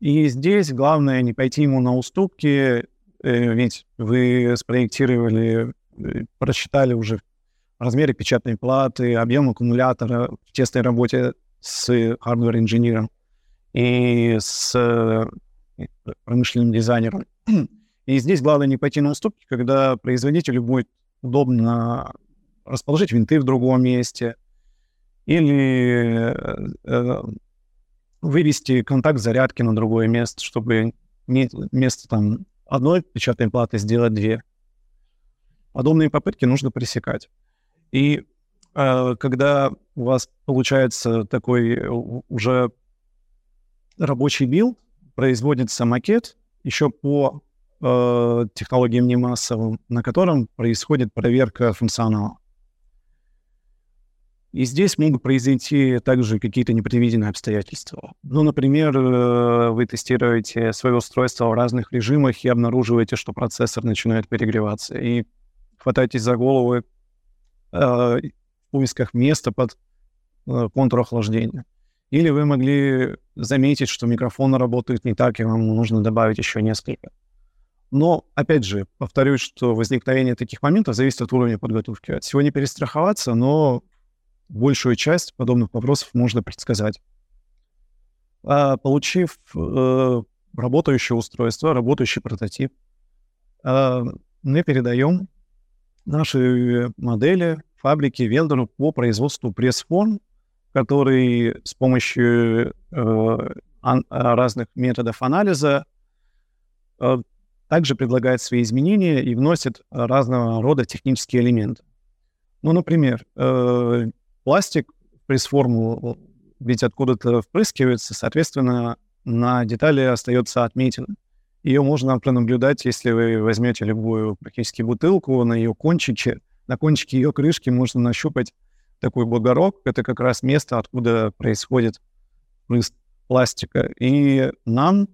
И здесь главное не пойти ему на уступки, э, ведь вы спроектировали, э, просчитали уже размеры печатной платы, объем аккумулятора в тесной работе с хардвер-инженером и с э, промышленным дизайнером. И здесь главное не пойти на уступки, когда производителю будет удобно расположить винты в другом месте или вывести контакт зарядки на другое место, чтобы вместо там одной печатной платы сделать две. Подобные попытки нужно пресекать. И э, когда у вас получается такой уже рабочий build, производится макет, еще по э, технологиям немассовым, на котором происходит проверка функционала. И здесь могут произойти также какие-то непредвиденные обстоятельства. Ну, например, э, вы тестируете свое устройство в разных режимах и обнаруживаете, что процессор начинает перегреваться. И хватаетесь за голову э, в поисках места под э, контур охлаждения. Или вы могли заметить, что микрофоны работают не так, и вам нужно добавить еще несколько. Но, опять же, повторюсь, что возникновение таких моментов зависит от уровня подготовки. От всего не перестраховаться, но большую часть подобных вопросов можно предсказать. А, получив э, работающее устройство, работающий прототип, э, мы передаем наши модели фабрики вендору по производству пресс-форм, который с помощью э, ан- разных методов анализа э, также предлагает свои изменения и вносит разного рода технические элементы. Ну, например, э, пластик пресс-форму ведь откуда-то впрыскивается, соответственно, на детали остается отметина. Ее можно пронаблюдать, если вы возьмете любую практически бутылку, на ее кончике, на кончике ее крышки можно нащупать такой бугорок. Это как раз место, откуда происходит впрыск пластика. И нам,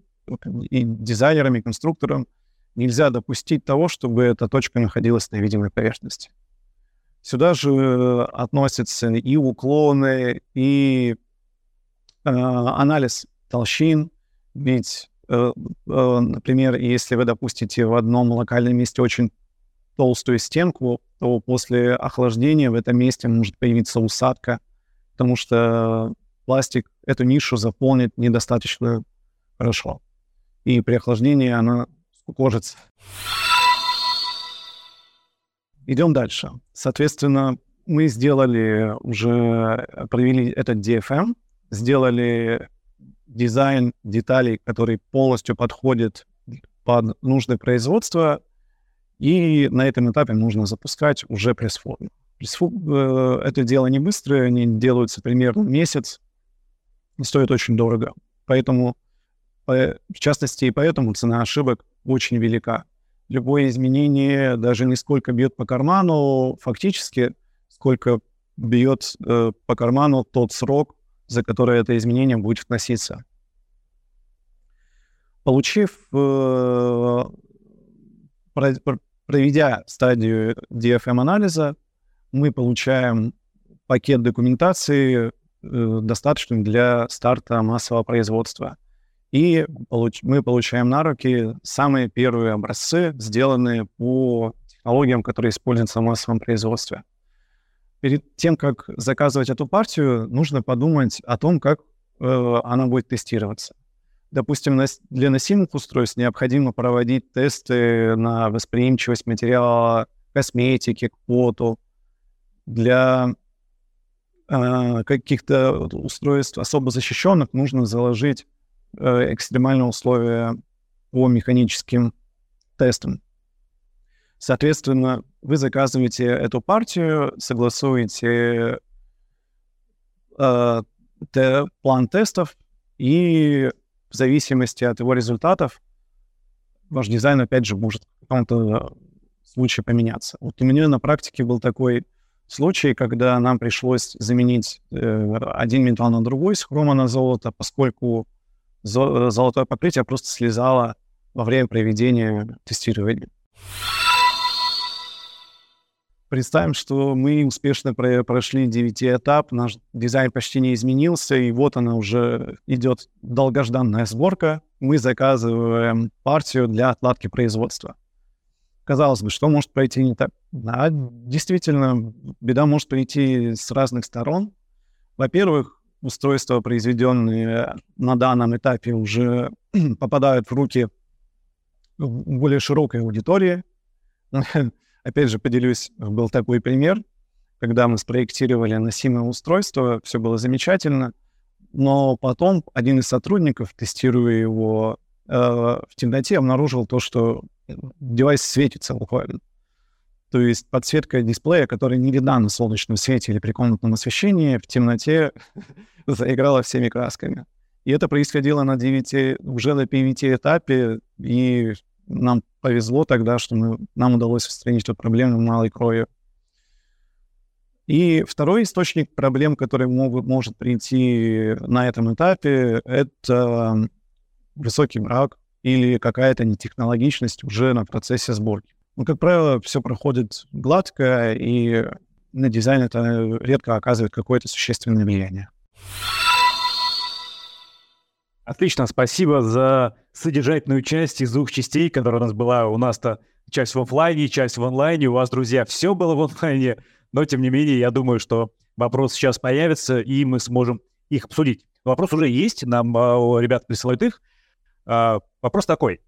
и дизайнерам, и конструкторам нельзя допустить того, чтобы эта точка находилась на видимой поверхности. Сюда же относятся и уклоны, и э, анализ толщин. Ведь, э, э, например, если вы допустите в одном локальном месте очень толстую стенку, то после охлаждения в этом месте может появиться усадка, потому что пластик эту нишу заполнит недостаточно хорошо. И при охлаждении она скукожится. Идем дальше. Соответственно, мы сделали уже, провели этот DFM, сделали дизайн деталей, который полностью подходит под нужное производство, и на этом этапе нужно запускать уже пресс-форму. Пресс-форм, это дело не быстрое, они делаются примерно месяц, и стоят очень дорого. Поэтому, в частности, и поэтому цена ошибок очень велика любое изменение даже не сколько бьет по карману фактически, сколько бьет э, по карману тот срок, за который это изменение будет вноситься. Получив, э, проведя стадию DFM-анализа, мы получаем пакет документации, э, достаточный для старта массового производства – и получ- мы получаем на руки самые первые образцы, сделанные по технологиям, которые используются в массовом производстве. Перед тем, как заказывать эту партию, нужно подумать о том, как э, она будет тестироваться. Допустим, на, для носимых устройств необходимо проводить тесты на восприимчивость материала косметики к поту. Для э, каких-то устройств особо защищенных нужно заложить экстремальные условия по механическим тестам. Соответственно, вы заказываете эту партию, согласуете э, план тестов, и в зависимости от его результатов ваш дизайн, опять же, может в каком-то случае поменяться. Вот у меня на практике был такой случай, когда нам пришлось заменить э, один металл на другой с хрома на золото, поскольку золотое покрытие просто слезало во время проведения тестирования. Представим, что мы успешно прошли 9 этап, наш дизайн почти не изменился, и вот она уже идет долгожданная сборка. Мы заказываем партию для отладки производства. Казалось бы, что может пройти не так? Да, действительно, беда может прийти с разных сторон. Во-первых, устройства, произведенные на данном этапе, уже попадают в руки более широкой аудитории. Опять же, поделюсь, был такой пример, когда мы спроектировали носимое устройство, все было замечательно, но потом один из сотрудников, тестируя его э, в темноте, обнаружил то, что девайс светится буквально. То есть подсветка дисплея, которая не видна на солнечном свете или при комнатном освещении, в темноте заиграла всеми красками. И это происходило на 9, уже на 9 этапе, и нам повезло тогда, что мы, нам удалось устранить эту проблему малой кровью. И второй источник проблем, который могут, может прийти на этом этапе, это высокий брак или какая-то нетехнологичность уже на процессе сборки. Ну, как правило, все проходит гладко, и на дизайн это редко оказывает какое-то существенное влияние. Отлично, спасибо за содержательную часть из двух частей, которая у нас была. У нас-то часть в офлайне, часть в онлайне. У вас, друзья, все было в онлайне. Но, тем не менее, я думаю, что вопрос сейчас появится, и мы сможем их обсудить. Вопрос уже есть, нам э, ребята присылают их. Э, вопрос такой.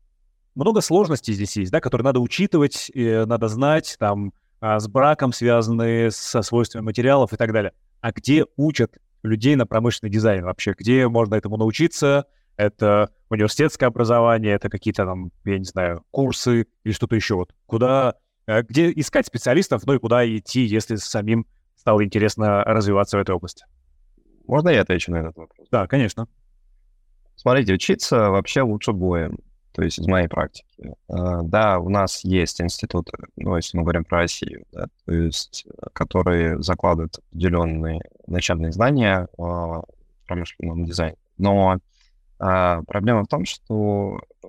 Много сложностей здесь есть, да, которые надо учитывать, надо знать, там, э, с браком связанные, со свойствами материалов и так далее. А где учат людей на промышленный дизайн вообще? Где можно этому научиться? Это университетское образование, это какие-то там, я не знаю, курсы или что-то еще. Вот куда, э, где искать специалистов, ну и куда идти, если самим стало интересно развиваться в этой области? Можно я отвечу на этот вопрос? Да, конечно. Смотрите, учиться вообще лучше боем то есть из моей практики. А, да, у нас есть институты, ну, если мы говорим про Россию, да, то есть, э, которые закладывают определенные начальные знания в промышленном дизайне. Но проблема в том, что э,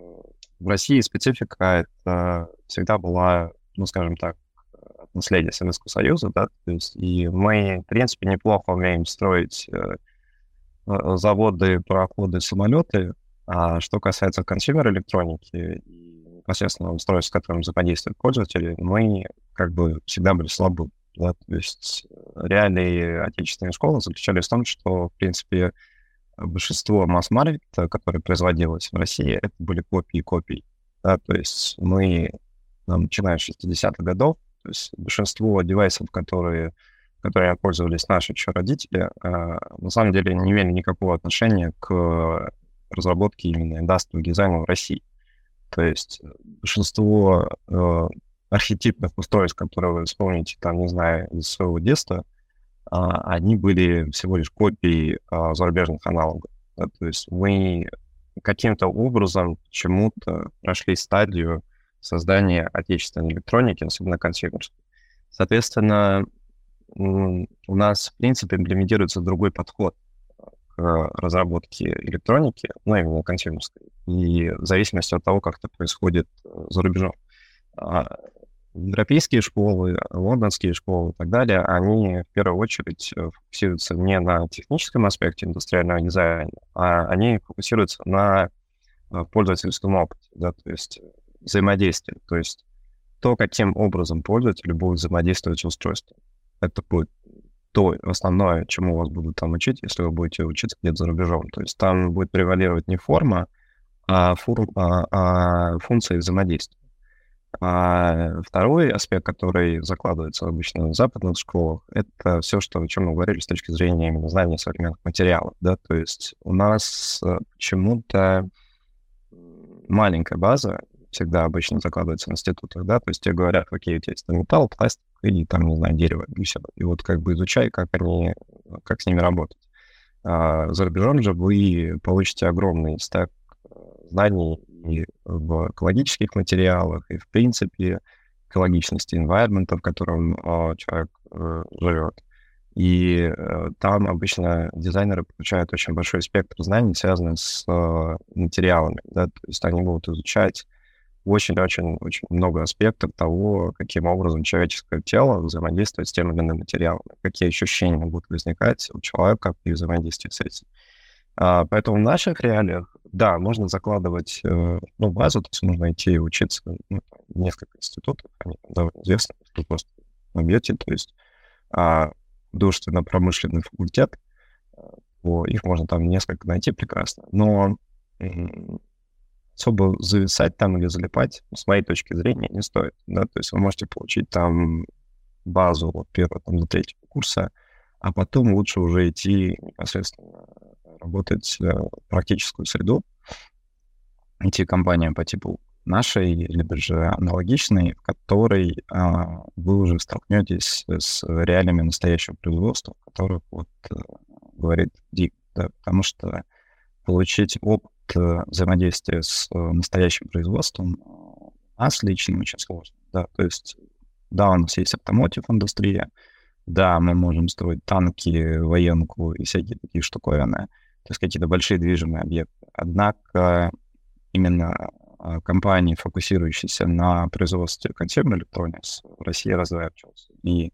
в России специфика это всегда была, ну, скажем так, от наследия Советского Союза, да, то есть, и мы, в принципе, неплохо умеем строить э, заводы, пароходы, самолеты, а что касается consumer электроники и непосредственно устройств, с которым взаимодействуют пользователи, мы как бы всегда были слабы. Да? То есть э, реалии отечественной школы заключались в том, что, в принципе, большинство масс-маркета, которое производилось в России, это были копии копий. Да? То есть мы, начиная с 60-х годов, то есть большинство девайсов, которые которые пользовались наши еще родители, э, на самом деле не имели никакого отношения к разработки именно индустриального дизайна в России. То есть э, большинство э, архетипных устройств, которые вы вспомните, там, не знаю, из своего детства, э, они были всего лишь копией э, зарубежных аналогов. Да? То есть мы каким-то образом чему-то прошли стадию создания отечественной электроники, особенно консюмерской. Соответственно, у нас, в принципе, имплементируется другой подход к разработке электроники, ну, именно консюмерской, и в зависимости от того, как это происходит э, за рубежом. А, европейские школы, лондонские школы и так далее, они в первую очередь э, фокусируются не на техническом аспекте индустриального дизайна, а они фокусируются на э, пользовательском опыте, да, то есть взаимодействие, то есть то, каким образом пользователь будет взаимодействовать с устройством. Это будет то основное, чему вас будут там учить, если вы будете учиться где-то за рубежом. То есть там будет превалировать не форма, а, фур, а, а функции взаимодействия. А второй аспект, который закладывается обычно в западных школах, это все, что, о чем мы говорили с точки зрения именно знания современных материалов. Да? То есть у нас э, почему-то маленькая база всегда обычно закладывается в институтах, да, то есть тебе говорят, окей, у тебя есть металл, пластик и там, не знаю, дерево, и все. И вот как бы изучай, как они, как с ними работать. А за рубежом же вы получите огромный стек э, знаний и в экологических материалах, и в принципе экологичности environment, в котором э, человек э, живет. И э, там обычно дизайнеры получают очень большой спектр знаний, связанных с э, материалами. Да? То есть они будут изучать очень-очень-очень много аспектов того, каким образом человеческое тело взаимодействует с тем или иным материалом, какие ощущения будут возникать у человека при взаимодействии с этим. А, поэтому в наших реалиях, да, можно закладывать э, ну, базу, то есть можно идти учиться ну, в несколько институтов, они довольно известны, что просто набьете, то есть а, художественно-промышленный факультет, э, то их можно там несколько найти прекрасно. Но особо зависать там или залипать, с моей точки зрения, не стоит. Да? То есть вы можете получить там базу от первого там, до третьего курса, а потом лучше уже идти непосредственно работать э, в практическую среду, идти компания по типу нашей, либо же аналогичной, в которой а, вы уже столкнетесь с реалиями настоящего производства, о вот а, говорит Дик, да, потому что получить опыт Э, взаимодействия с э, настоящим производством нас лично очень сложно. Да, то есть, да, у нас есть автомотив индустрия, да, мы можем строить танки, военку и всякие такие штуковины, то есть какие-то большие движимые объекты. Однако именно компании, фокусирующиеся на производстве consumer electronics, в России разворачиваются. И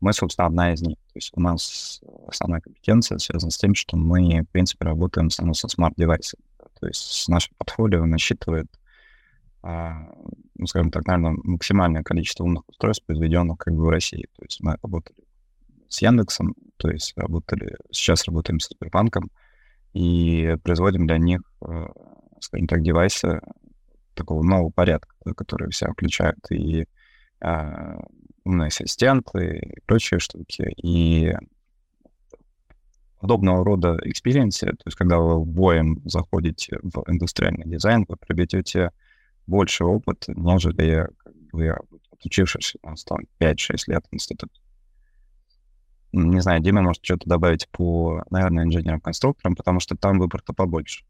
мы, собственно, одна из них. То есть у нас основная компетенция связана с тем, что мы, в принципе, работаем со смарт-девайсами. То есть наше портфолио насчитывает, а, ну, скажем так, наверное, максимальное количество умных устройств, произведенных как бы в России. То есть мы работали с Яндексом, то есть работали, сейчас работаем с Сбербанком и производим для них, э, скажем так, девайсы такого нового порядка, которые все включают и а, умные ассистенты и прочие штуки. И подобного рода experience, то есть когда вы боем заходите в индустриальный дизайн, вы приобретете больше опыта, нежели как бы, отучившись у нас там 5-6 лет в институте. Не знаю, Дима может что-то добавить по, наверное, инженерам-конструкторам, потому что там выбор-то побольше.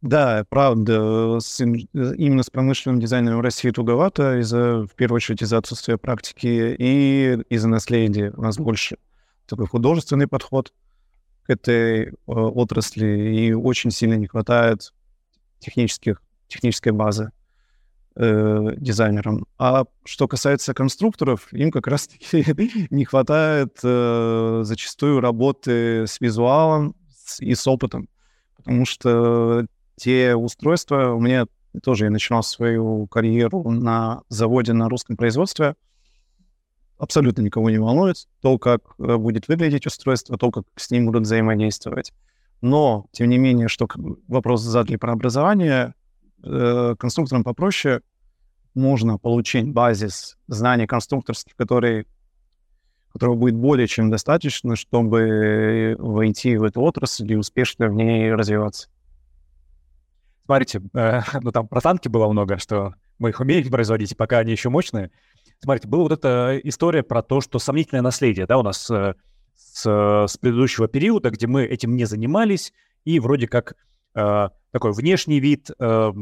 Да, правда, с, именно с промышленным дизайном в России туговато, из-за, в первую очередь, из-за отсутствия практики и из-за наследия. У нас больше такой художественный подход к этой э, отрасли, и очень сильно не хватает технических, технической базы э, дизайнерам. А что касается конструкторов, им как раз-таки не хватает э, зачастую работы с визуалом и с опытом, потому что те устройства, у меня тоже я начинал свою карьеру на заводе на русском производстве, абсолютно никого не волнует то, как э, будет выглядеть устройство, то, как с ним будут взаимодействовать. Но, тем не менее, что вопрос задали про образование, э, конструкторам попроще можно получить базис знаний конструкторских, который, которого будет более чем достаточно, чтобы войти в эту отрасль и успешно в ней развиваться. Смотрите, э, ну там про танки было много, что мы их умеем производить, пока они еще мощные. Смотрите, была вот эта история про то, что сомнительное наследие, да, у нас э, с, с предыдущего периода, где мы этим не занимались, и вроде как э, такой внешний вид э,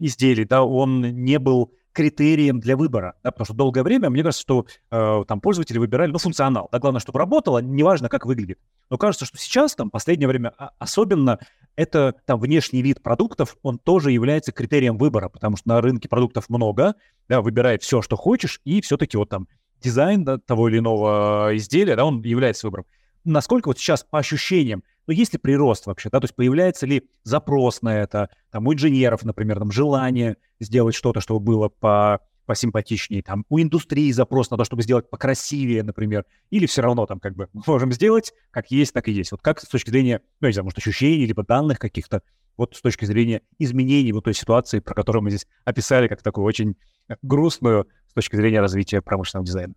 изделий, да, он не был критерием для выбора, да, потому что долгое время, мне кажется, что э, там пользователи выбирали, ну, функционал, да, главное, чтобы работало, неважно, как выглядит. Но кажется, что сейчас, там, последнее время а, особенно, это там внешний вид продуктов, он тоже является критерием выбора, потому что на рынке продуктов много, да, выбирай все, что хочешь, и все-таки вот там дизайн да, того или иного изделия, да, он является выбором. Насколько вот сейчас по ощущениям но есть ли прирост вообще, да, то есть появляется ли запрос на это, там, у инженеров, например, там, желание сделать что-то, чтобы было по посимпатичнее, там, у индустрии запрос на то, чтобы сделать покрасивее, например, или все равно там как бы можем сделать, как есть, так и есть. Вот как с точки зрения, ну, не знаю, может, ощущений, либо данных каких-то, вот с точки зрения изменений вот той ситуации, про которую мы здесь описали, как такую очень грустную с точки зрения развития промышленного дизайна.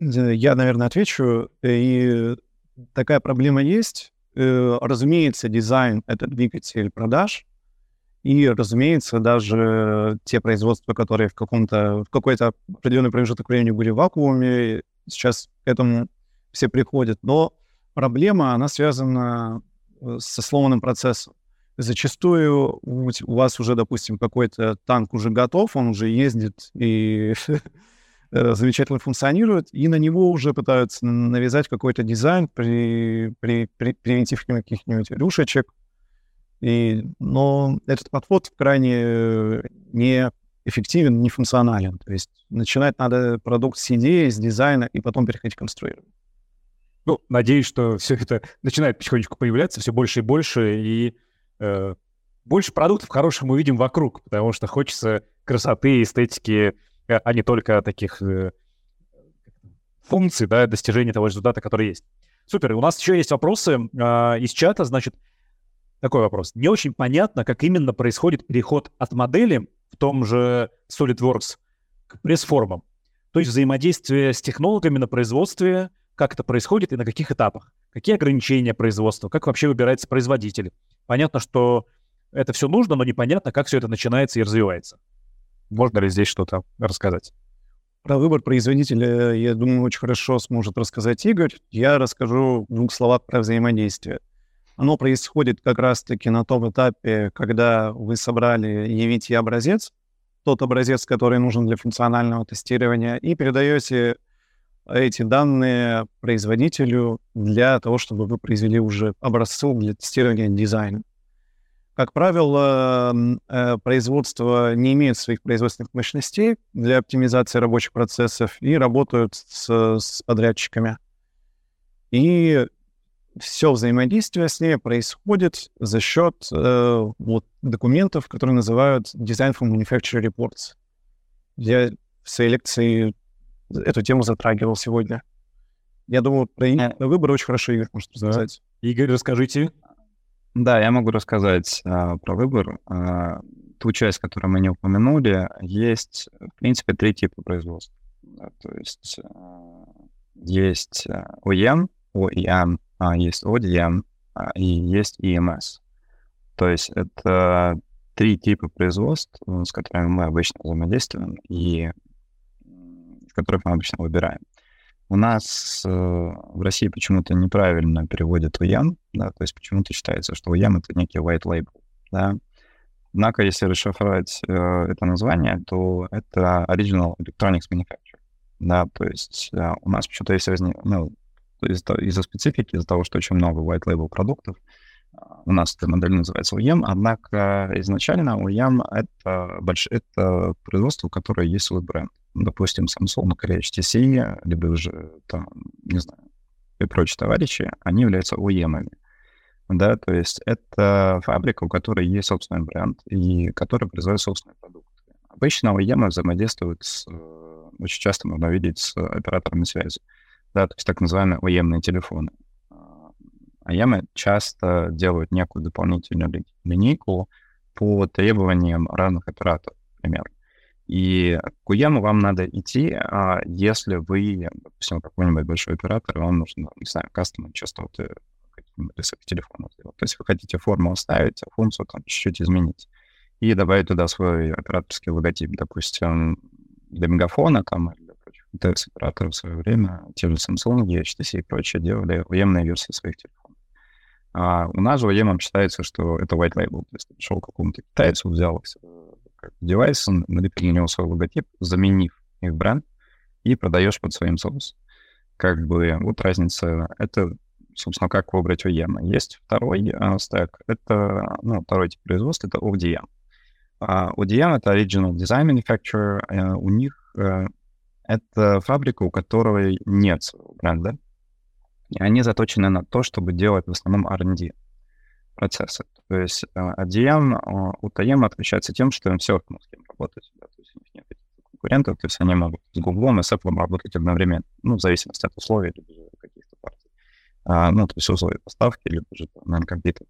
Я, наверное, отвечу. И такая проблема есть. Э, разумеется, дизайн — это двигатель продаж, и, разумеется, даже те производства, которые в, каком-то, в какой-то определенный промежуток времени были в вакууме, сейчас к этому все приходят. Но проблема, она связана э, со сломанным процессом. Зачастую у вас уже, допустим, какой-то танк уже готов, он уже ездит и Э, замечательно функционирует, и на него уже пытаются навязать какой-то дизайн, при, при, при, привинтив каких-нибудь рюшечек. И, но этот подход крайне не эффективен, не функционален. То есть начинать надо продукт с идеи, с дизайна, и потом переходить к конструированию. Ну, надеюсь, что все это начинает потихонечку появляться все больше и больше, и э, больше продуктов хороших мы видим вокруг, потому что хочется красоты, эстетики, Э, а не только таких э, функций, да, достижения того результата, который есть. Супер. У нас еще есть вопросы э, из чата. Значит, такой вопрос. Не очень понятно, как именно происходит переход от модели в том же SolidWorks к пресс-формам. То есть взаимодействие с технологами на производстве, как это происходит и на каких этапах. Какие ограничения производства, как вообще выбирается производитель. Понятно, что это все нужно, но непонятно, как все это начинается и развивается. Можно ли здесь что-то рассказать? Про выбор производителя, я думаю, очень хорошо сможет рассказать Игорь. Я расскажу в двух словах про взаимодействие. Оно происходит как раз-таки на том этапе, когда вы собрали EVT образец, тот образец, который нужен для функционального тестирования, и передаете эти данные производителю для того, чтобы вы произвели уже образцы для тестирования дизайна. Как правило, э, производство не имеет своих производственных мощностей для оптимизации рабочих процессов и работают с, с подрядчиками. И все взаимодействие с ними происходит за счет э, вот, документов, которые называют Design for Manufacturing Reports. Я в своей лекции эту тему затрагивал сегодня. Я думаю, про э. выбор очень хорошо Игорь может рассказать. Да. Игорь, расскажите. Да, я могу рассказать а, про выбор. А, ту часть, которую мы не упомянули, есть, в принципе, три типа производства. Да, то есть а, есть OEM, OEM, есть ODM а, и есть EMS. То есть это три типа производств, с которыми мы обычно взаимодействуем и из которых мы обычно выбираем. У нас э, в России почему-то неправильно переводят OEM, да, то есть почему-то считается, что OEM — это некий white label, да. Однако, если расшифровать э, это название, то это Original Electronics Manufacturer, да, то есть э, у нас почему-то есть разни... ну, из-за, из-за специфики, из-за того, что очень много white label продуктов, а, у нас эта модель называется OEM, однако изначально OEM — это, больш... это производство, которое есть свой бренд допустим, Samsung или HTC, либо уже там, не знаю, и прочие товарищи, они являются OEM-ами. Да, то есть это фабрика, у которой есть собственный бренд и которая производит собственные продукты. Обычно OEM взаимодействуют с, очень часто можно видеть с операторами связи, да, то есть так называемые OEM телефоны. OEM часто делают некую дополнительную линейку по требованиям разных операторов, например. И к UEM вам надо идти, а если вы, допустим, какой-нибудь большой оператор, вам нужно, не знаю, кастомные частоты каких-нибудь телефонов сделать. То есть вы хотите форму оставить, а функцию там чуть-чуть изменить. И добавить туда свой операторский логотип, допустим, для мегафона там, ТС-операторов в свое время, те же Samsung, HTC и прочие делали OEM версии своих телефонов. А у нас же OEM считается, что это white label. То есть ты пришел к какому-то китайцу, взял как девайс, налепил на него свой логотип, заменив их бренд, и продаешь под своим соусом. Как бы вот разница. Это, собственно, как выбрать OEM. Есть второй uh, стек, это, ну, второй тип производства, это ODM. Uh, ODM — это Original Design Manufacturer. Uh, у них это фабрика, у которой нет своего бренда. И они заточены на то, чтобы делать в основном R&D процессы. То есть ADM у TM отличается тем, что им все равно с кем работать. Да, то есть у них нет конкурентов, то есть они могут с Google и с Apple работать одновременно, ну, в зависимости от условий, же каких-то партий. А, ну, то есть условия поставки, либо же на компьютер.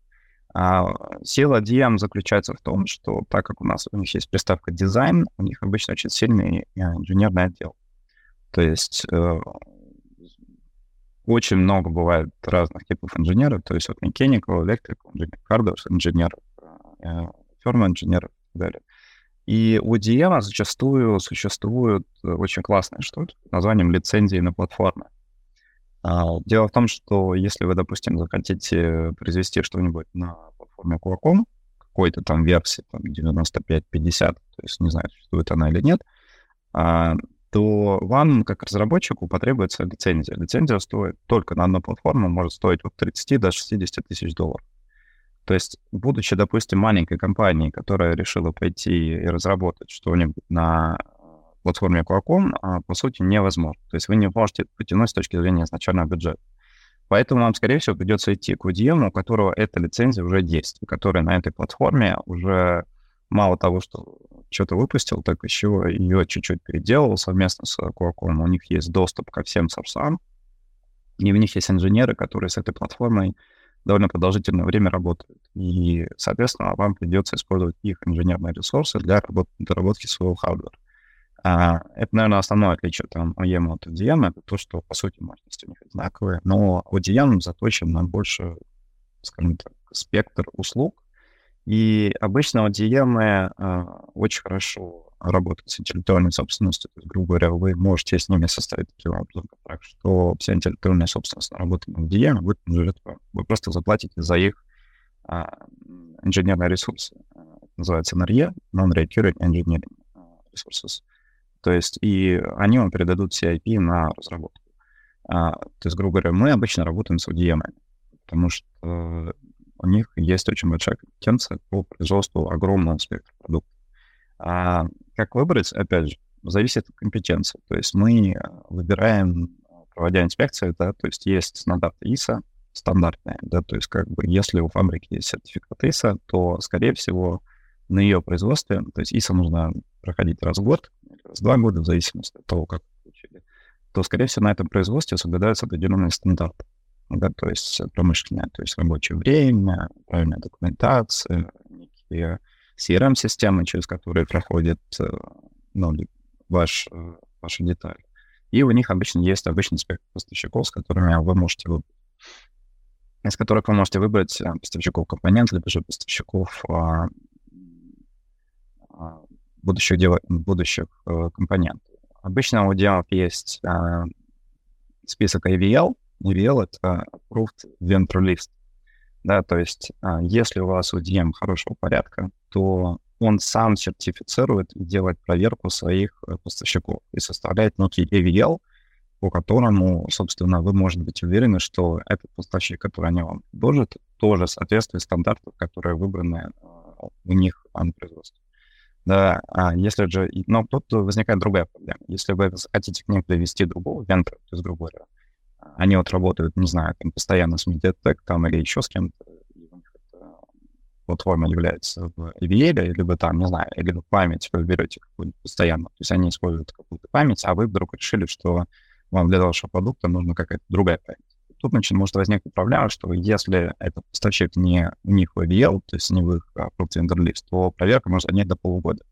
А сила DM заключается в том, что так как у нас у них есть приставка дизайн, у них обычно очень сильный инженерный отдел. То есть э, очень много бывает разных типов инженеров, то есть от electrical, hardware инженеров, firm инженеров и так далее. И у DM зачастую существует очень классная штука под названием лицензии на платформы. А, дело в том, что если вы, допустим, захотите произвести что-нибудь на платформе Qualcomm, какой-то там версии, там 95-50, то есть не знаю, существует она или нет, а, то вам, как разработчику, потребуется лицензия. Лицензия стоит только на одну платформу, может стоить от 30 до 60 тысяч долларов. То есть, будучи, допустим, маленькой компанией, которая решила пойти и разработать что-нибудь на платформе Qualcomm, а, по сути, невозможно. То есть вы не можете потянуть с точки зрения изначального бюджета. Поэтому вам, скорее всего, придется идти к UDM, у которого эта лицензия уже есть, который на этой платформе уже мало того, что что-то выпустил, так еще ее чуть-чуть переделал совместно с Qualcomm. У них есть доступ ко всем сорсам, и у них есть инженеры, которые с этой платформой довольно продолжительное время работают. И, соответственно, вам придется использовать их инженерные ресурсы для работ- доработки своего хардвера. А, это, наверное, основное отличие там OEM от ODM, это то, что, по сути, мощности у них одинаковые, но ODM заточен на больше, скажем так, спектр услуг, и обычно ODM э, очень хорошо работают с интеллектуальной собственностью. То есть, грубо говоря, вы можете с ними составить таким образом контракт, что вся интеллектуальная собственность наработана в ODM будет. Вы просто заплатите за их а, инженерные ресурсы. Это называется NRE, Non-Recurring Engineering. resources. То есть и они вам передадут CIP на разработку. А, то есть, грубо говоря, мы обычно работаем с ODM, потому что у них есть очень большая компетенция по производству огромного спектра продуктов. А как выбрать, опять же, зависит от компетенции. То есть мы выбираем, проводя инспекции, да, то есть есть стандарты ISO, стандартные, да, то есть как бы если у фабрики есть сертификат ISO, то, скорее всего, на ее производстве, то есть ISO нужно проходить раз в год, раз в два года, в зависимости от того, как получили, то, скорее всего, на этом производстве соблюдаются определенные стандарты, да, то есть промышленное, то есть рабочее время, правильная документация, некие CRM-системы, через которые проходит э, ну, ваш, э, ваша деталь. И у них обычно есть обычный спектр поставщиков, с которыми вы можете выбрать из которых вы можете выбрать э, поставщиков компонентов, либо же поставщиков а, а, будущих, дел... будущих а, компонентов. Обычно у демов есть а, список AVL. AVL — это Approved Vendor List. Да, то есть а, если у вас UDM хорошего порядка, то он сам сертифицирует и делает проверку своих э, поставщиков и составляет некий AVL — по которому, собственно, вы можете быть уверены, что этот поставщик, который они вам предложат, тоже соответствует стандартам, которые выбраны а, у них на производстве. Да, а если же... Но тут возникает другая проблема. Если вы хотите к ним привести другого вендора, то есть, грубо говоря, они вот работают, не знаю, там, постоянно с Mediatek там, или еще с кем-то, платформа является в EVL, либо там, не знаю, либо память вы берете какую-нибудь постоянно, то есть они используют какую-то память, а вы вдруг решили, что вам для вашего продукта нужна какая-то другая память. Тут значит, может возникнуть проблема, что если этот поставщик не у них в AVL, то есть не в их Approved Vendor List, то проверка может занять до полугода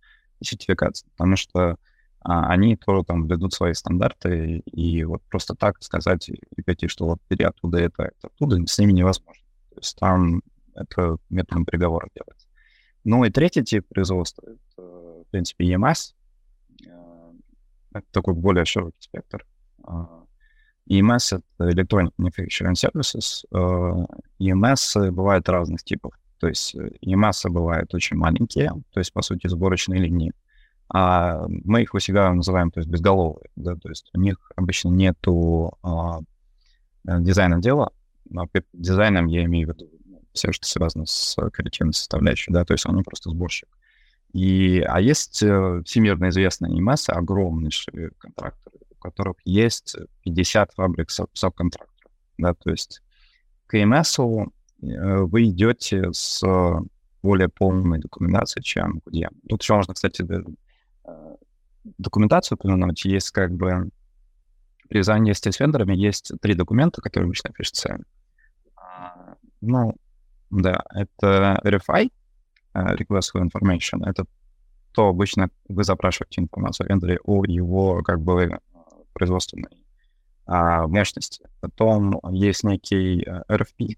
сертификации, потому что а, они тоже там ведут свои стандарты, и вот просто так сказать пойти, что вот бери оттуда это, это оттуда, с ними невозможно. То есть там это методом приговора делается. Ну и третий тип производства, это, в принципе, EMS. Э, это такой более широкий спектр. EMS — это Electronic Manufacturing Services. EMS бывают разных типов. То есть EMS бывают очень маленькие, то есть, по сути, сборочные линии. А мы их у себя называем, то есть, безголовые. Да? То есть у них обычно нету а, дизайна дела. Под дизайном я имею в виду все, что связано с креативной составляющей, да, то есть он просто сборщик. И, а есть э, всемирно известные EMS, огромнейшие контракторы, которых есть 50 фабрик субконтракторов. Да, то есть к КМС э, вы идете с более полной документацией, чем к DM. Тут еще можно, кстати, э, документацию упомянуть. Есть как бы при взаимодействии с вендорами есть три документа, которые обычно пишутся. А, ну, да, это RFI, э, Request for Information. Это то обычно вы запрашиваете информацию о вендоре о его как бы производственной а, мощности. Потом есть некий а, RFP.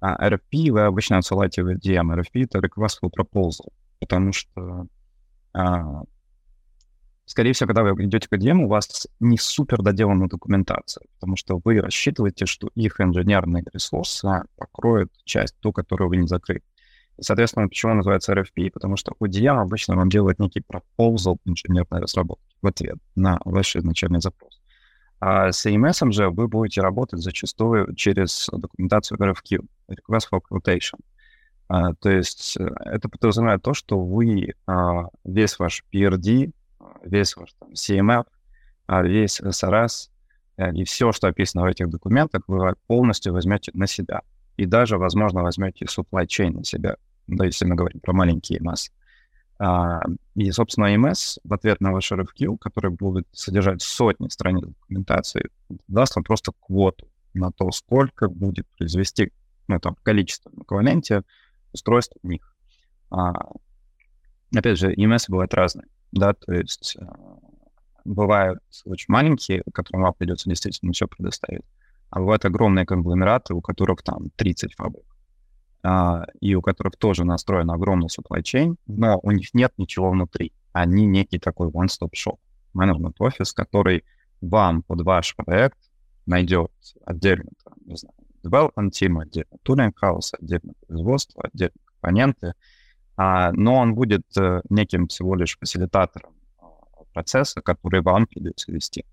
А RFP вы обычно отсылаете в DM. RFP — это Request for Proposal, потому что, а, скорее всего, когда вы идете к DM, у вас не супер доделана документация, потому что вы рассчитываете, что их инженерные ресурсы покроют часть, ту, которую вы не закрыли. Соответственно, почему называется RFP? Потому что ODM обычно вам делает некий proposal инженерной разработки в ответ на ваш изначальный запрос. А с EMS же вы будете работать зачастую через документацию RFQ, Request for Quotation. А, то есть э, это подразумевает то, что вы а, весь ваш PRD, весь ваш там, CMF, а, весь SRS а, и все, что описано в этих документах, вы полностью возьмете на себя. И даже, возможно, возьмете supply chain на себя да, если мы говорим про маленькие массы. А, и, собственно, EMS в ответ на ваш RFQ, который будет содержать сотни страниц документации, даст вам просто квоту на то, сколько будет произвести, ну, там, в эквиваленте устройств в них. Опять же, EMS бывают разные, да, то есть а, бывают очень маленькие, которым вам придется действительно все предоставить, а бывают огромные конгломераты, у которых там 30 фабрик а, и у которых тоже настроен огромный supply chain, но у них нет ничего внутри. Они некий такой one-stop shop, management офис, который вам под ваш проект найдет отдельно, там, не знаю, development team, отдельно tooling house, отдельно производство, отдельно компоненты, но он будет а, неким всего лишь фасилитатором а, процесса, который вам придется вести.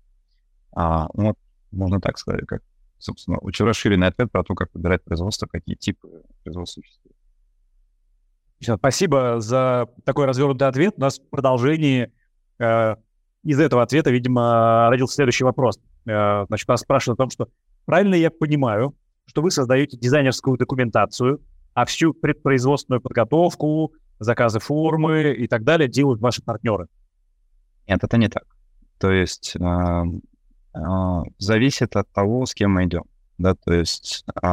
А, ну, вот, можно так сказать, как, собственно, очень расширенный ответ про то, как выбирать производство, какие типы производства существуют. Спасибо за такой развернутый ответ. У нас в продолжении э, из этого ответа, видимо, родился следующий вопрос. Э, значит, нас спрашивают о том, что правильно я понимаю, что вы создаете дизайнерскую документацию, а всю предпроизводственную подготовку, заказы формы и так далее делают ваши партнеры? Нет, это не так. То есть э, э, зависит от того, с кем мы идем. Да, то есть э,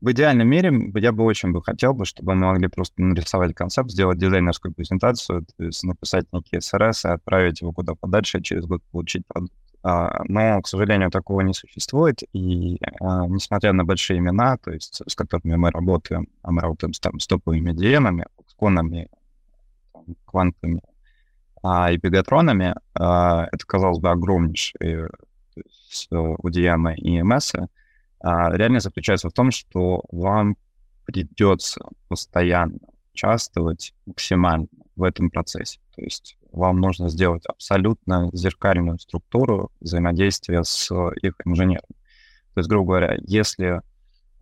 в идеальном мире я бы очень бы хотел бы, чтобы мы могли просто нарисовать концепт, сделать дизайнерскую презентацию, то есть написать некие СРС и отправить его куда подальше, через год получить продукт. А, но, к сожалению, такого не существует, и а, несмотря на большие имена, то есть с которыми мы работаем, а мы работаем с, там, с топовыми DM, Foxconn, квантами и пегатронами, а, это, казалось бы, огромнейшие UDM и EMS, реальность заключается в том, что вам придется постоянно участвовать максимально в этом процессе. То есть вам нужно сделать абсолютно зеркальную структуру взаимодействия с их инженером. То есть, грубо говоря, если...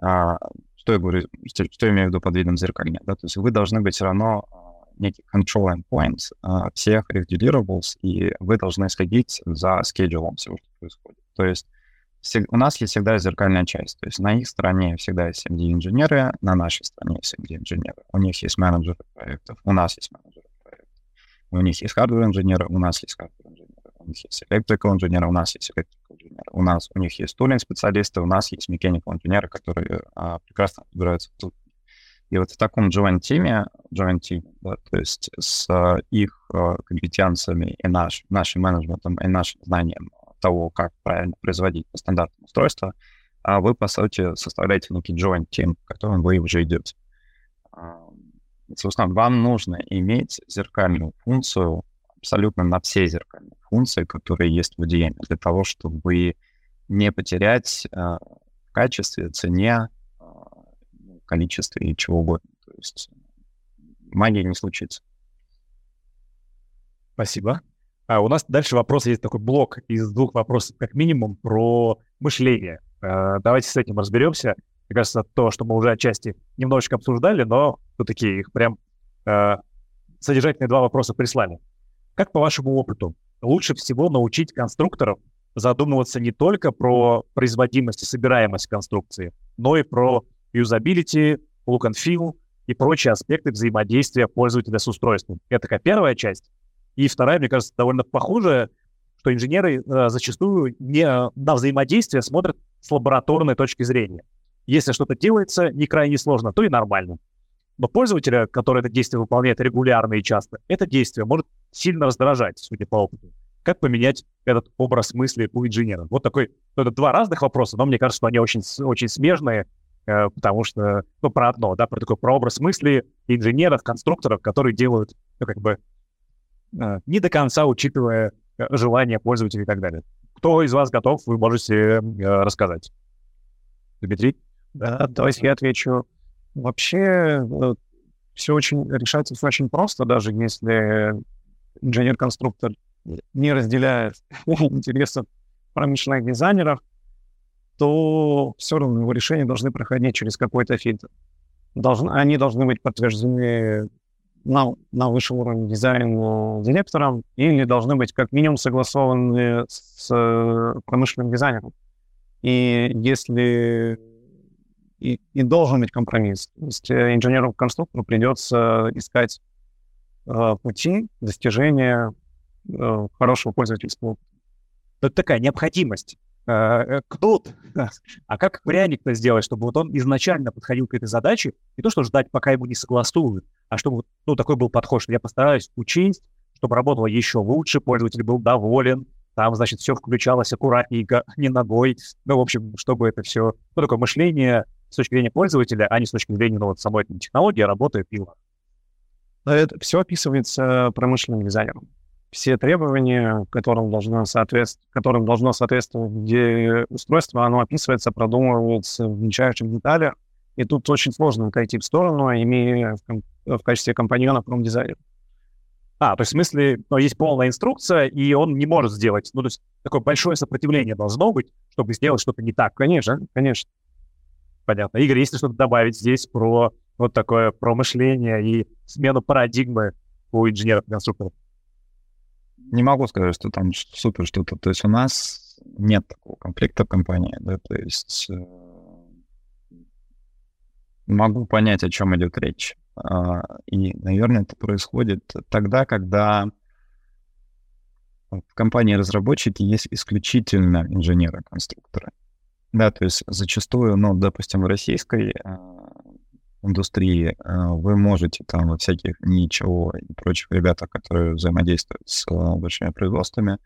А, что я говорю, что, что я имею в виду под видом зеркальня? Да? То есть вы должны быть все равно а, некий control endpoints а, всех их deliverables, и вы должны следить за скеджулом всего, что происходит. То есть у нас есть всегда зеркальная часть. То есть на их стороне всегда есть MD-инженеры, на нашей стороне есть MD-инженеры. У них есть менеджеры проектов, у нас есть менеджеры. У них есть хардвер-инженеры, у нас есть хардвер-инженеры. У них есть electrical инженеры, у нас есть electrical инженеры. У нас, у них есть тулинг специалисты, у нас есть mechanical инженеры, которые а, прекрасно разбираются в и вот в таком joint теаме, joint team, да, то есть с а, их а, компетенциями и наш, нашим менеджментом и нашим знанием того, как правильно производить по стандартам устройства, а вы, по сути, составляете некий joint team, в котором вы уже идете. Собственно, вам нужно иметь зеркальную функцию абсолютно на все зеркальные функции, которые есть в UDM, для того, чтобы не потерять э, в качестве, цене, э, количестве и чего угодно. То есть магии не случится. Спасибо. А у нас дальше вопрос есть такой блок из двух вопросов, как минимум, про мышление. А, давайте с этим разберемся. Мне кажется, то, что мы уже отчасти немножечко обсуждали, но все-таки их прям а, содержательные два вопроса прислали. Как по вашему опыту лучше всего научить конструкторов задумываться не только про производимость и собираемость конструкции, но и про юзабилити, look and feel и прочие аспекты взаимодействия пользователя с устройством. Это такая первая часть. И вторая, мне кажется, довольно похожая, что инженеры э, зачастую не на взаимодействие смотрят с лабораторной точки зрения. Если что-то делается не крайне сложно, то и нормально. Но пользователя, который это действие выполняет регулярно и часто, это действие может сильно раздражать, судя по опыту. Как поменять этот образ мысли у инженера? Вот такой, ну, это два разных вопроса, но мне кажется, что они очень, очень смежные, э, потому что, ну, про одно, да, про такой, про образ мысли инженеров, конструкторов, которые делают, ну, как бы, Э, не до конца учитывая э, желания пользователей и так далее. Кто из вас готов, вы можете э, рассказать. Дмитрий? Да, давайте я отвечу. Вообще все очень решается все очень просто, даже если инженер-конструктор не разделяет интересов промышленных дизайнеров, то все равно его решения должны проходить через какой-то фильтр. Должны, они должны быть подтверждены на, на высшем уровне дизайн директором или должны быть как минимум согласованы с промышленным дизайнером. И если и, и должен быть компромисс. То есть э, инженеру-конструктору придется искать э, пути достижения э, хорошего пользовательского опыта. Это такая необходимость. Э, кнут. А как пряник-то сделать, чтобы вот он изначально подходил к этой задаче, не то что ждать, пока ему не согласуют, а чтобы ну, такой был подход, что я постараюсь учесть, чтобы работало еще лучше, пользователь был доволен, там, значит, все включалось аккуратненько, не ногой. Ну, в общем, чтобы это все, ну, такое мышление с точки зрения пользователя, а не с точки зрения ну, вот, самой этой технологии, работает и Это все описывается промышленным дизайнером все требования, которым должно, соответствовать, которым должно соответствовать устройство, оно описывается, продумывается в мельчайших деталях. И тут очень сложно отойти в сторону, имея в, в качестве компаньона промдизайнера. А, то есть в смысле, ну, есть полная инструкция, и он не может сделать. Ну, то есть такое большое сопротивление должно быть, чтобы сделать что-то не так. Конечно, конечно. Понятно. Игорь, если что-то добавить здесь про вот такое про мышление и смену парадигмы у инженеров-конструкторов? Не могу сказать, что там супер что-то. То есть у нас нет такого конфликта в компании, да, то есть э, могу понять, о чем идет речь. А, и, наверное, это происходит тогда, когда в компании разработчики есть исключительно инженеры-конструкторы. Да, то есть зачастую, ну, допустим, в российской э, индустрии э, вы можете там во всяких ничего и прочих ребятах, которые взаимодействуют с э, большими производствами,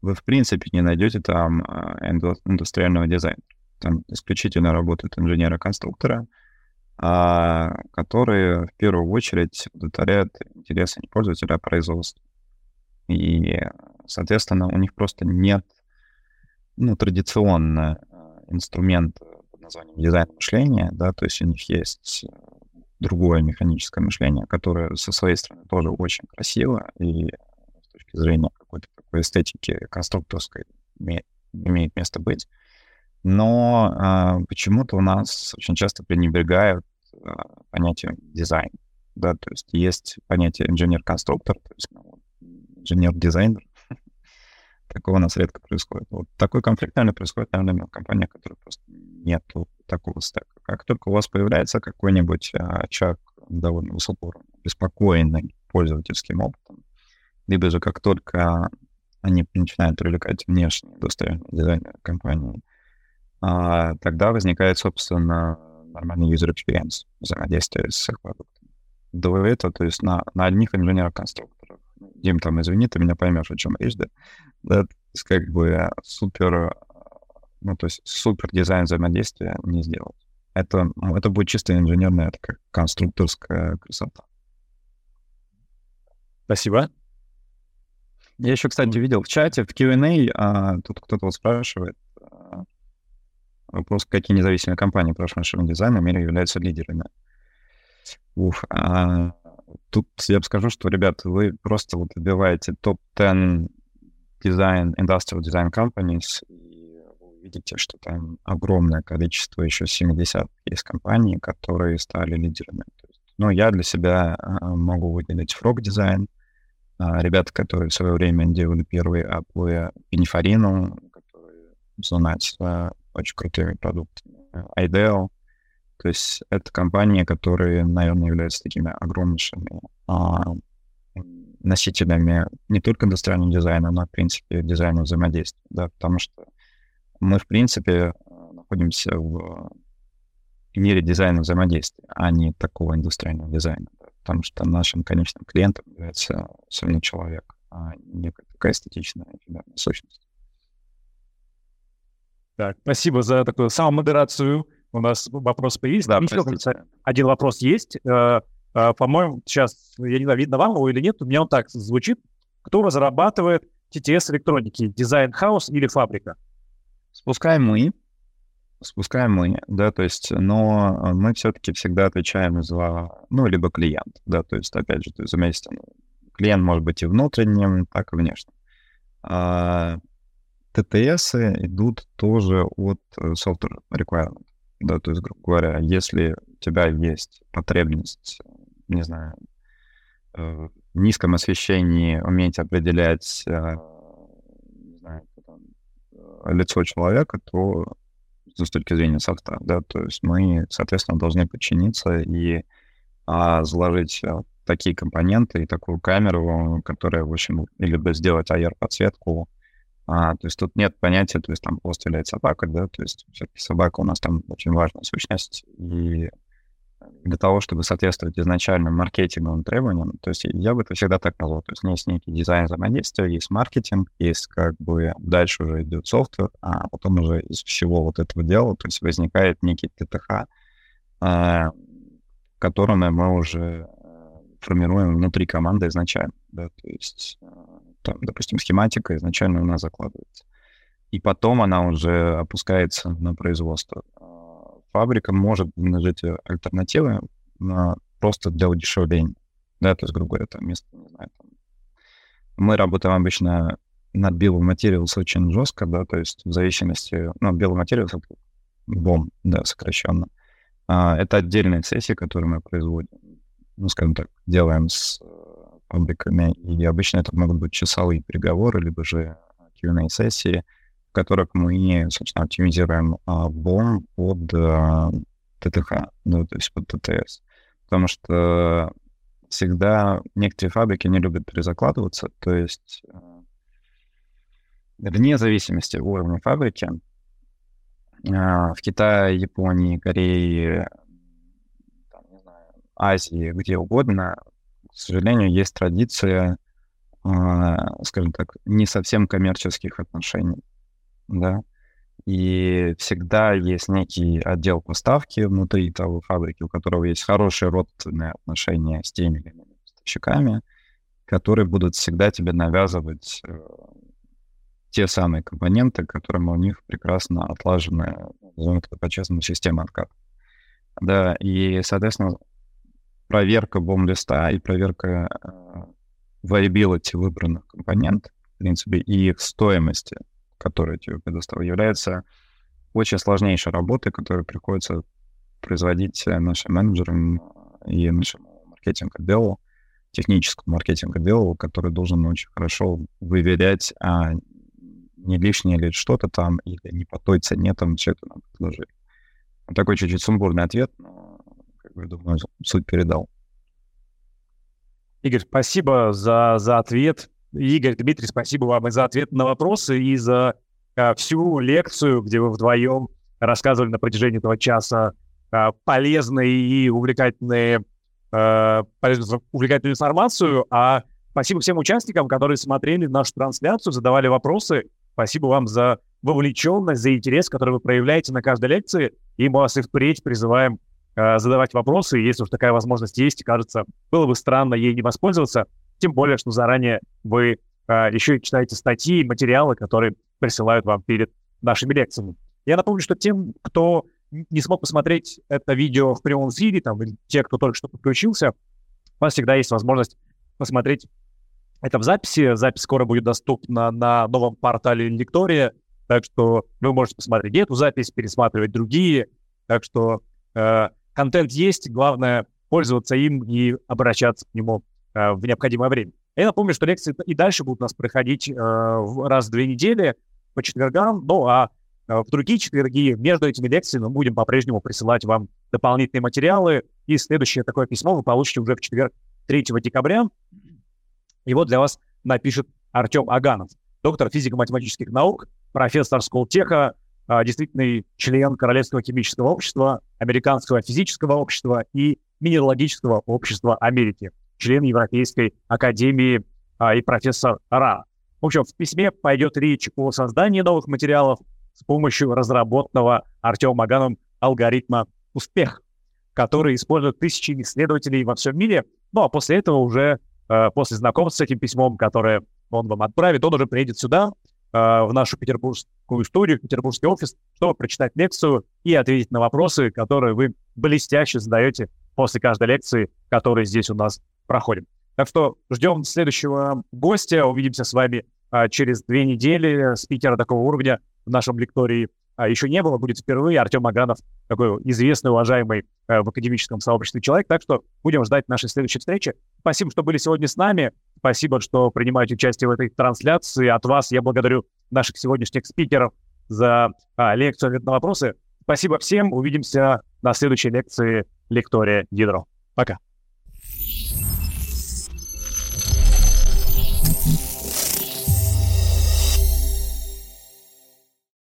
вы в принципе не найдете там э, индустриального дизайна. Там исключительно работают инженеры-конструкторы, э, которые в первую очередь удовлетворяют интересы не пользователя, а производства. И, соответственно, у них просто нет ну, традиционно инструмент под названием дизайн мышления, да, то есть у них есть другое механическое мышление, которое со своей стороны тоже очень красиво и с точки зрения какой-то такой эстетики конструкторской имеет, место быть. Но а, почему-то у нас очень часто пренебрегают а, понятием дизайн. Да, то есть есть понятие инженер-конструктор, то есть ну, инженер-дизайнер, Такого у нас редко происходит. Вот такой конфликт, наверное, происходит, наверное, в компаниях, которые просто нету такого стека. Как только у вас появляется какой-нибудь а, человек довольно высокого уровня, беспокоенный пользовательским опытом, либо же как только они начинают привлекать внешние индустриальные дизайнеры компании, а, тогда возникает, собственно, нормальный user experience взаимодействия с их продуктом. До этого, то есть на, на одних инженерах-конструкторах, Дим, там, извини, ты меня поймешь, о чем речь, да? да, как бы супер, ну, то есть супер дизайн взаимодействия не сделать. Это, ну, это будет чисто инженерная, такая конструкторская красота. Спасибо. Я еще, кстати, видел в чате, в Q&A, а, тут кто-то вот спрашивает, а, вопрос, какие независимые компании по машинному дизайну в мире являются лидерами. Уф, а, тут я бы скажу, что, ребят, вы просто вот вбиваете топ-10 дизайн, industrial design companies, и вы увидите, что там огромное количество еще 70 есть компаний, которые стали лидерами. Есть, ну, я для себя а, могу выделить Frog Design, а, ребята, которые в свое время делали первые аплы Пинифарину, которые занимаются очень крутыми продуктами. IDEO, то есть это компании, которые, наверное, являются такими огромнейшими а, носителями не только индустриального дизайна, но, в принципе, дизайна взаимодействия, да, потому что мы, в принципе, находимся в мире дизайна взаимодействия, а не такого индустриального дизайна, да, потому что нашим конечным клиентом является все человек, а не такая эфемерная сущность. Так, спасибо за такую самомодерацию. У нас вопрос появился. Да, Еще, один вопрос есть. Э, а, по-моему, сейчас, я не знаю, видно вам его или нет, у меня он так звучит. Кто разрабатывает TTS электроники? Дизайн хаус или фабрика? Спускаем мы. Спускаем мы, да, то есть, но мы все-таки всегда отвечаем за, ну, либо клиент, да, то есть, опять же, то есть, вместе, клиент может быть и внутренним, так и внешним. А, ТТС идут тоже от э, software requirement, да, то есть, грубо говоря, если у тебя есть потребность не знаю, э, в низком освещении уметь определять э, не знаю, там, э, лицо человека, то с точки зрения софта, да, то есть мы, соответственно, должны подчиниться и а, заложить такие компоненты и такую камеру, которая, в общем, или сделать AR-подсветку. А, то есть тут нет понятия, то есть там просто является собака, да, то есть все-таки собака у нас там очень важная сущность, и для того, чтобы соответствовать изначальным маркетинговым требованиям. То есть я бы это всегда так назвал. То есть есть некий дизайн взаимодействия, есть маркетинг, есть как бы дальше уже идет софтвер, а потом уже из всего вот этого дела, то есть возникает некий ТТХ, э, которым мы уже э, формируем внутри команды изначально. Да? То есть, э, там, допустим, схематика изначально у нас закладывается. И потом она уже опускается на производство фабрика может предложить альтернативы на, просто для удешевления. Да, то есть, грубо говоря, там вместо, не знаю, там, мы работаем обычно над Bill очень жестко, да, то есть в зависимости, ну, Bill Materials это BOM, да, сокращенно. А, это отдельные сессии, которые мы производим, ну, скажем так, делаем с э, фабриками, и обычно это могут быть часовые переговоры, либо же Q&A-сессии, в которых мы, собственно, оптимизируем а, BOM под а, ТТХ, ну, то есть под ТТС. Потому что всегда некоторые фабрики не любят перезакладываться, то есть э, вне зависимости уровня фабрики, а, в Китае, Японии, Корее, там, не знаю, Азии, где угодно, к сожалению, есть традиция, а, скажем так, не совсем коммерческих отношений, да, и всегда есть некий отдел поставки внутри того фабрики, у которого есть хорошие родственные отношения с теми или иными поставщиками, которые будут всегда тебе навязывать э, те самые компоненты, которыми у них прекрасно назовем это по-честному, система отката. Да, и, соответственно, проверка бом-листа и проверка э, viability выбранных компонентов, в принципе, и их стоимости, которые тебе предоставляют, является очень сложнейшей работой, которую приходится производить нашим менеджерам и нашему маркетинг-отделу, техническому маркетинг-отделу, который должен очень хорошо выверять, а не лишнее ли что-то там, или не по той цене там это нам предложили. Такой чуть-чуть сумбурный ответ, но, бы, думаю, суть передал. Игорь, спасибо за, за ответ. Игорь, Дмитрий, спасибо вам и за ответ на вопросы, и за а, всю лекцию, где вы вдвоем рассказывали на протяжении этого часа а, полезные и увлекательные, а, полезную, увлекательную информацию. А спасибо всем участникам, которые смотрели нашу трансляцию, задавали вопросы. Спасибо вам за вовлеченность, за интерес, который вы проявляете на каждой лекции. И мы вас и впредь призываем задавать вопросы. Если уж такая возможность есть, кажется, было бы странно ей не воспользоваться. Тем более, что заранее вы э, еще и читаете статьи и материалы, которые присылают вам перед нашими лекциями. Я напомню, что тем, кто не смог посмотреть это видео в прямом эфире, там, или те, кто только что подключился, у вас всегда есть возможность посмотреть это в записи. Запись скоро будет доступна на новом портале Лектория, так что вы можете посмотреть эту запись, пересматривать другие. Так что э, контент есть, главное пользоваться им и обращаться к нему э, в необходимое время. Я напомню, что лекции и дальше будут у нас проходить э, раз в две недели по четвергам, ну а э, в другие четверги между этими лекциями мы будем по-прежнему присылать вам дополнительные материалы, и следующее такое письмо вы получите уже в четверг 3 декабря. Его для вас напишет Артем Аганов, доктор физико-математических наук, профессор Сколтеха, действительный член Королевского химического общества, Американского физического общества и Минералогического общества Америки, член Европейской академии а, и профессор РА. В общем, в письме пойдет речь о создании новых материалов с помощью разработанного Артемом Аганом алгоритма «Успех», который используют тысячи исследователей во всем мире. Ну а после этого уже Э, после знакомства с этим письмом, которое он вам отправит, он уже приедет сюда, в нашу петербургскую студию, петербургский офис, чтобы прочитать лекцию и ответить на вопросы, которые вы блестяще задаете после каждой лекции, которые здесь у нас проходим. Так что ждем следующего гостя. Увидимся с вами а, через две недели. Спикера такого уровня в нашем лектории а, еще не было, будет впервые. Артем Аганов такой известный, уважаемый э, в академическом сообществе человек. Так что будем ждать нашей следующей встречи. Спасибо, что были сегодня с нами. Спасибо, что принимаете участие в этой трансляции. От вас я благодарю наших сегодняшних спикеров за а, лекцию ответ на вопросы. Спасибо всем. Увидимся на следующей лекции лектория Ядро. Пока.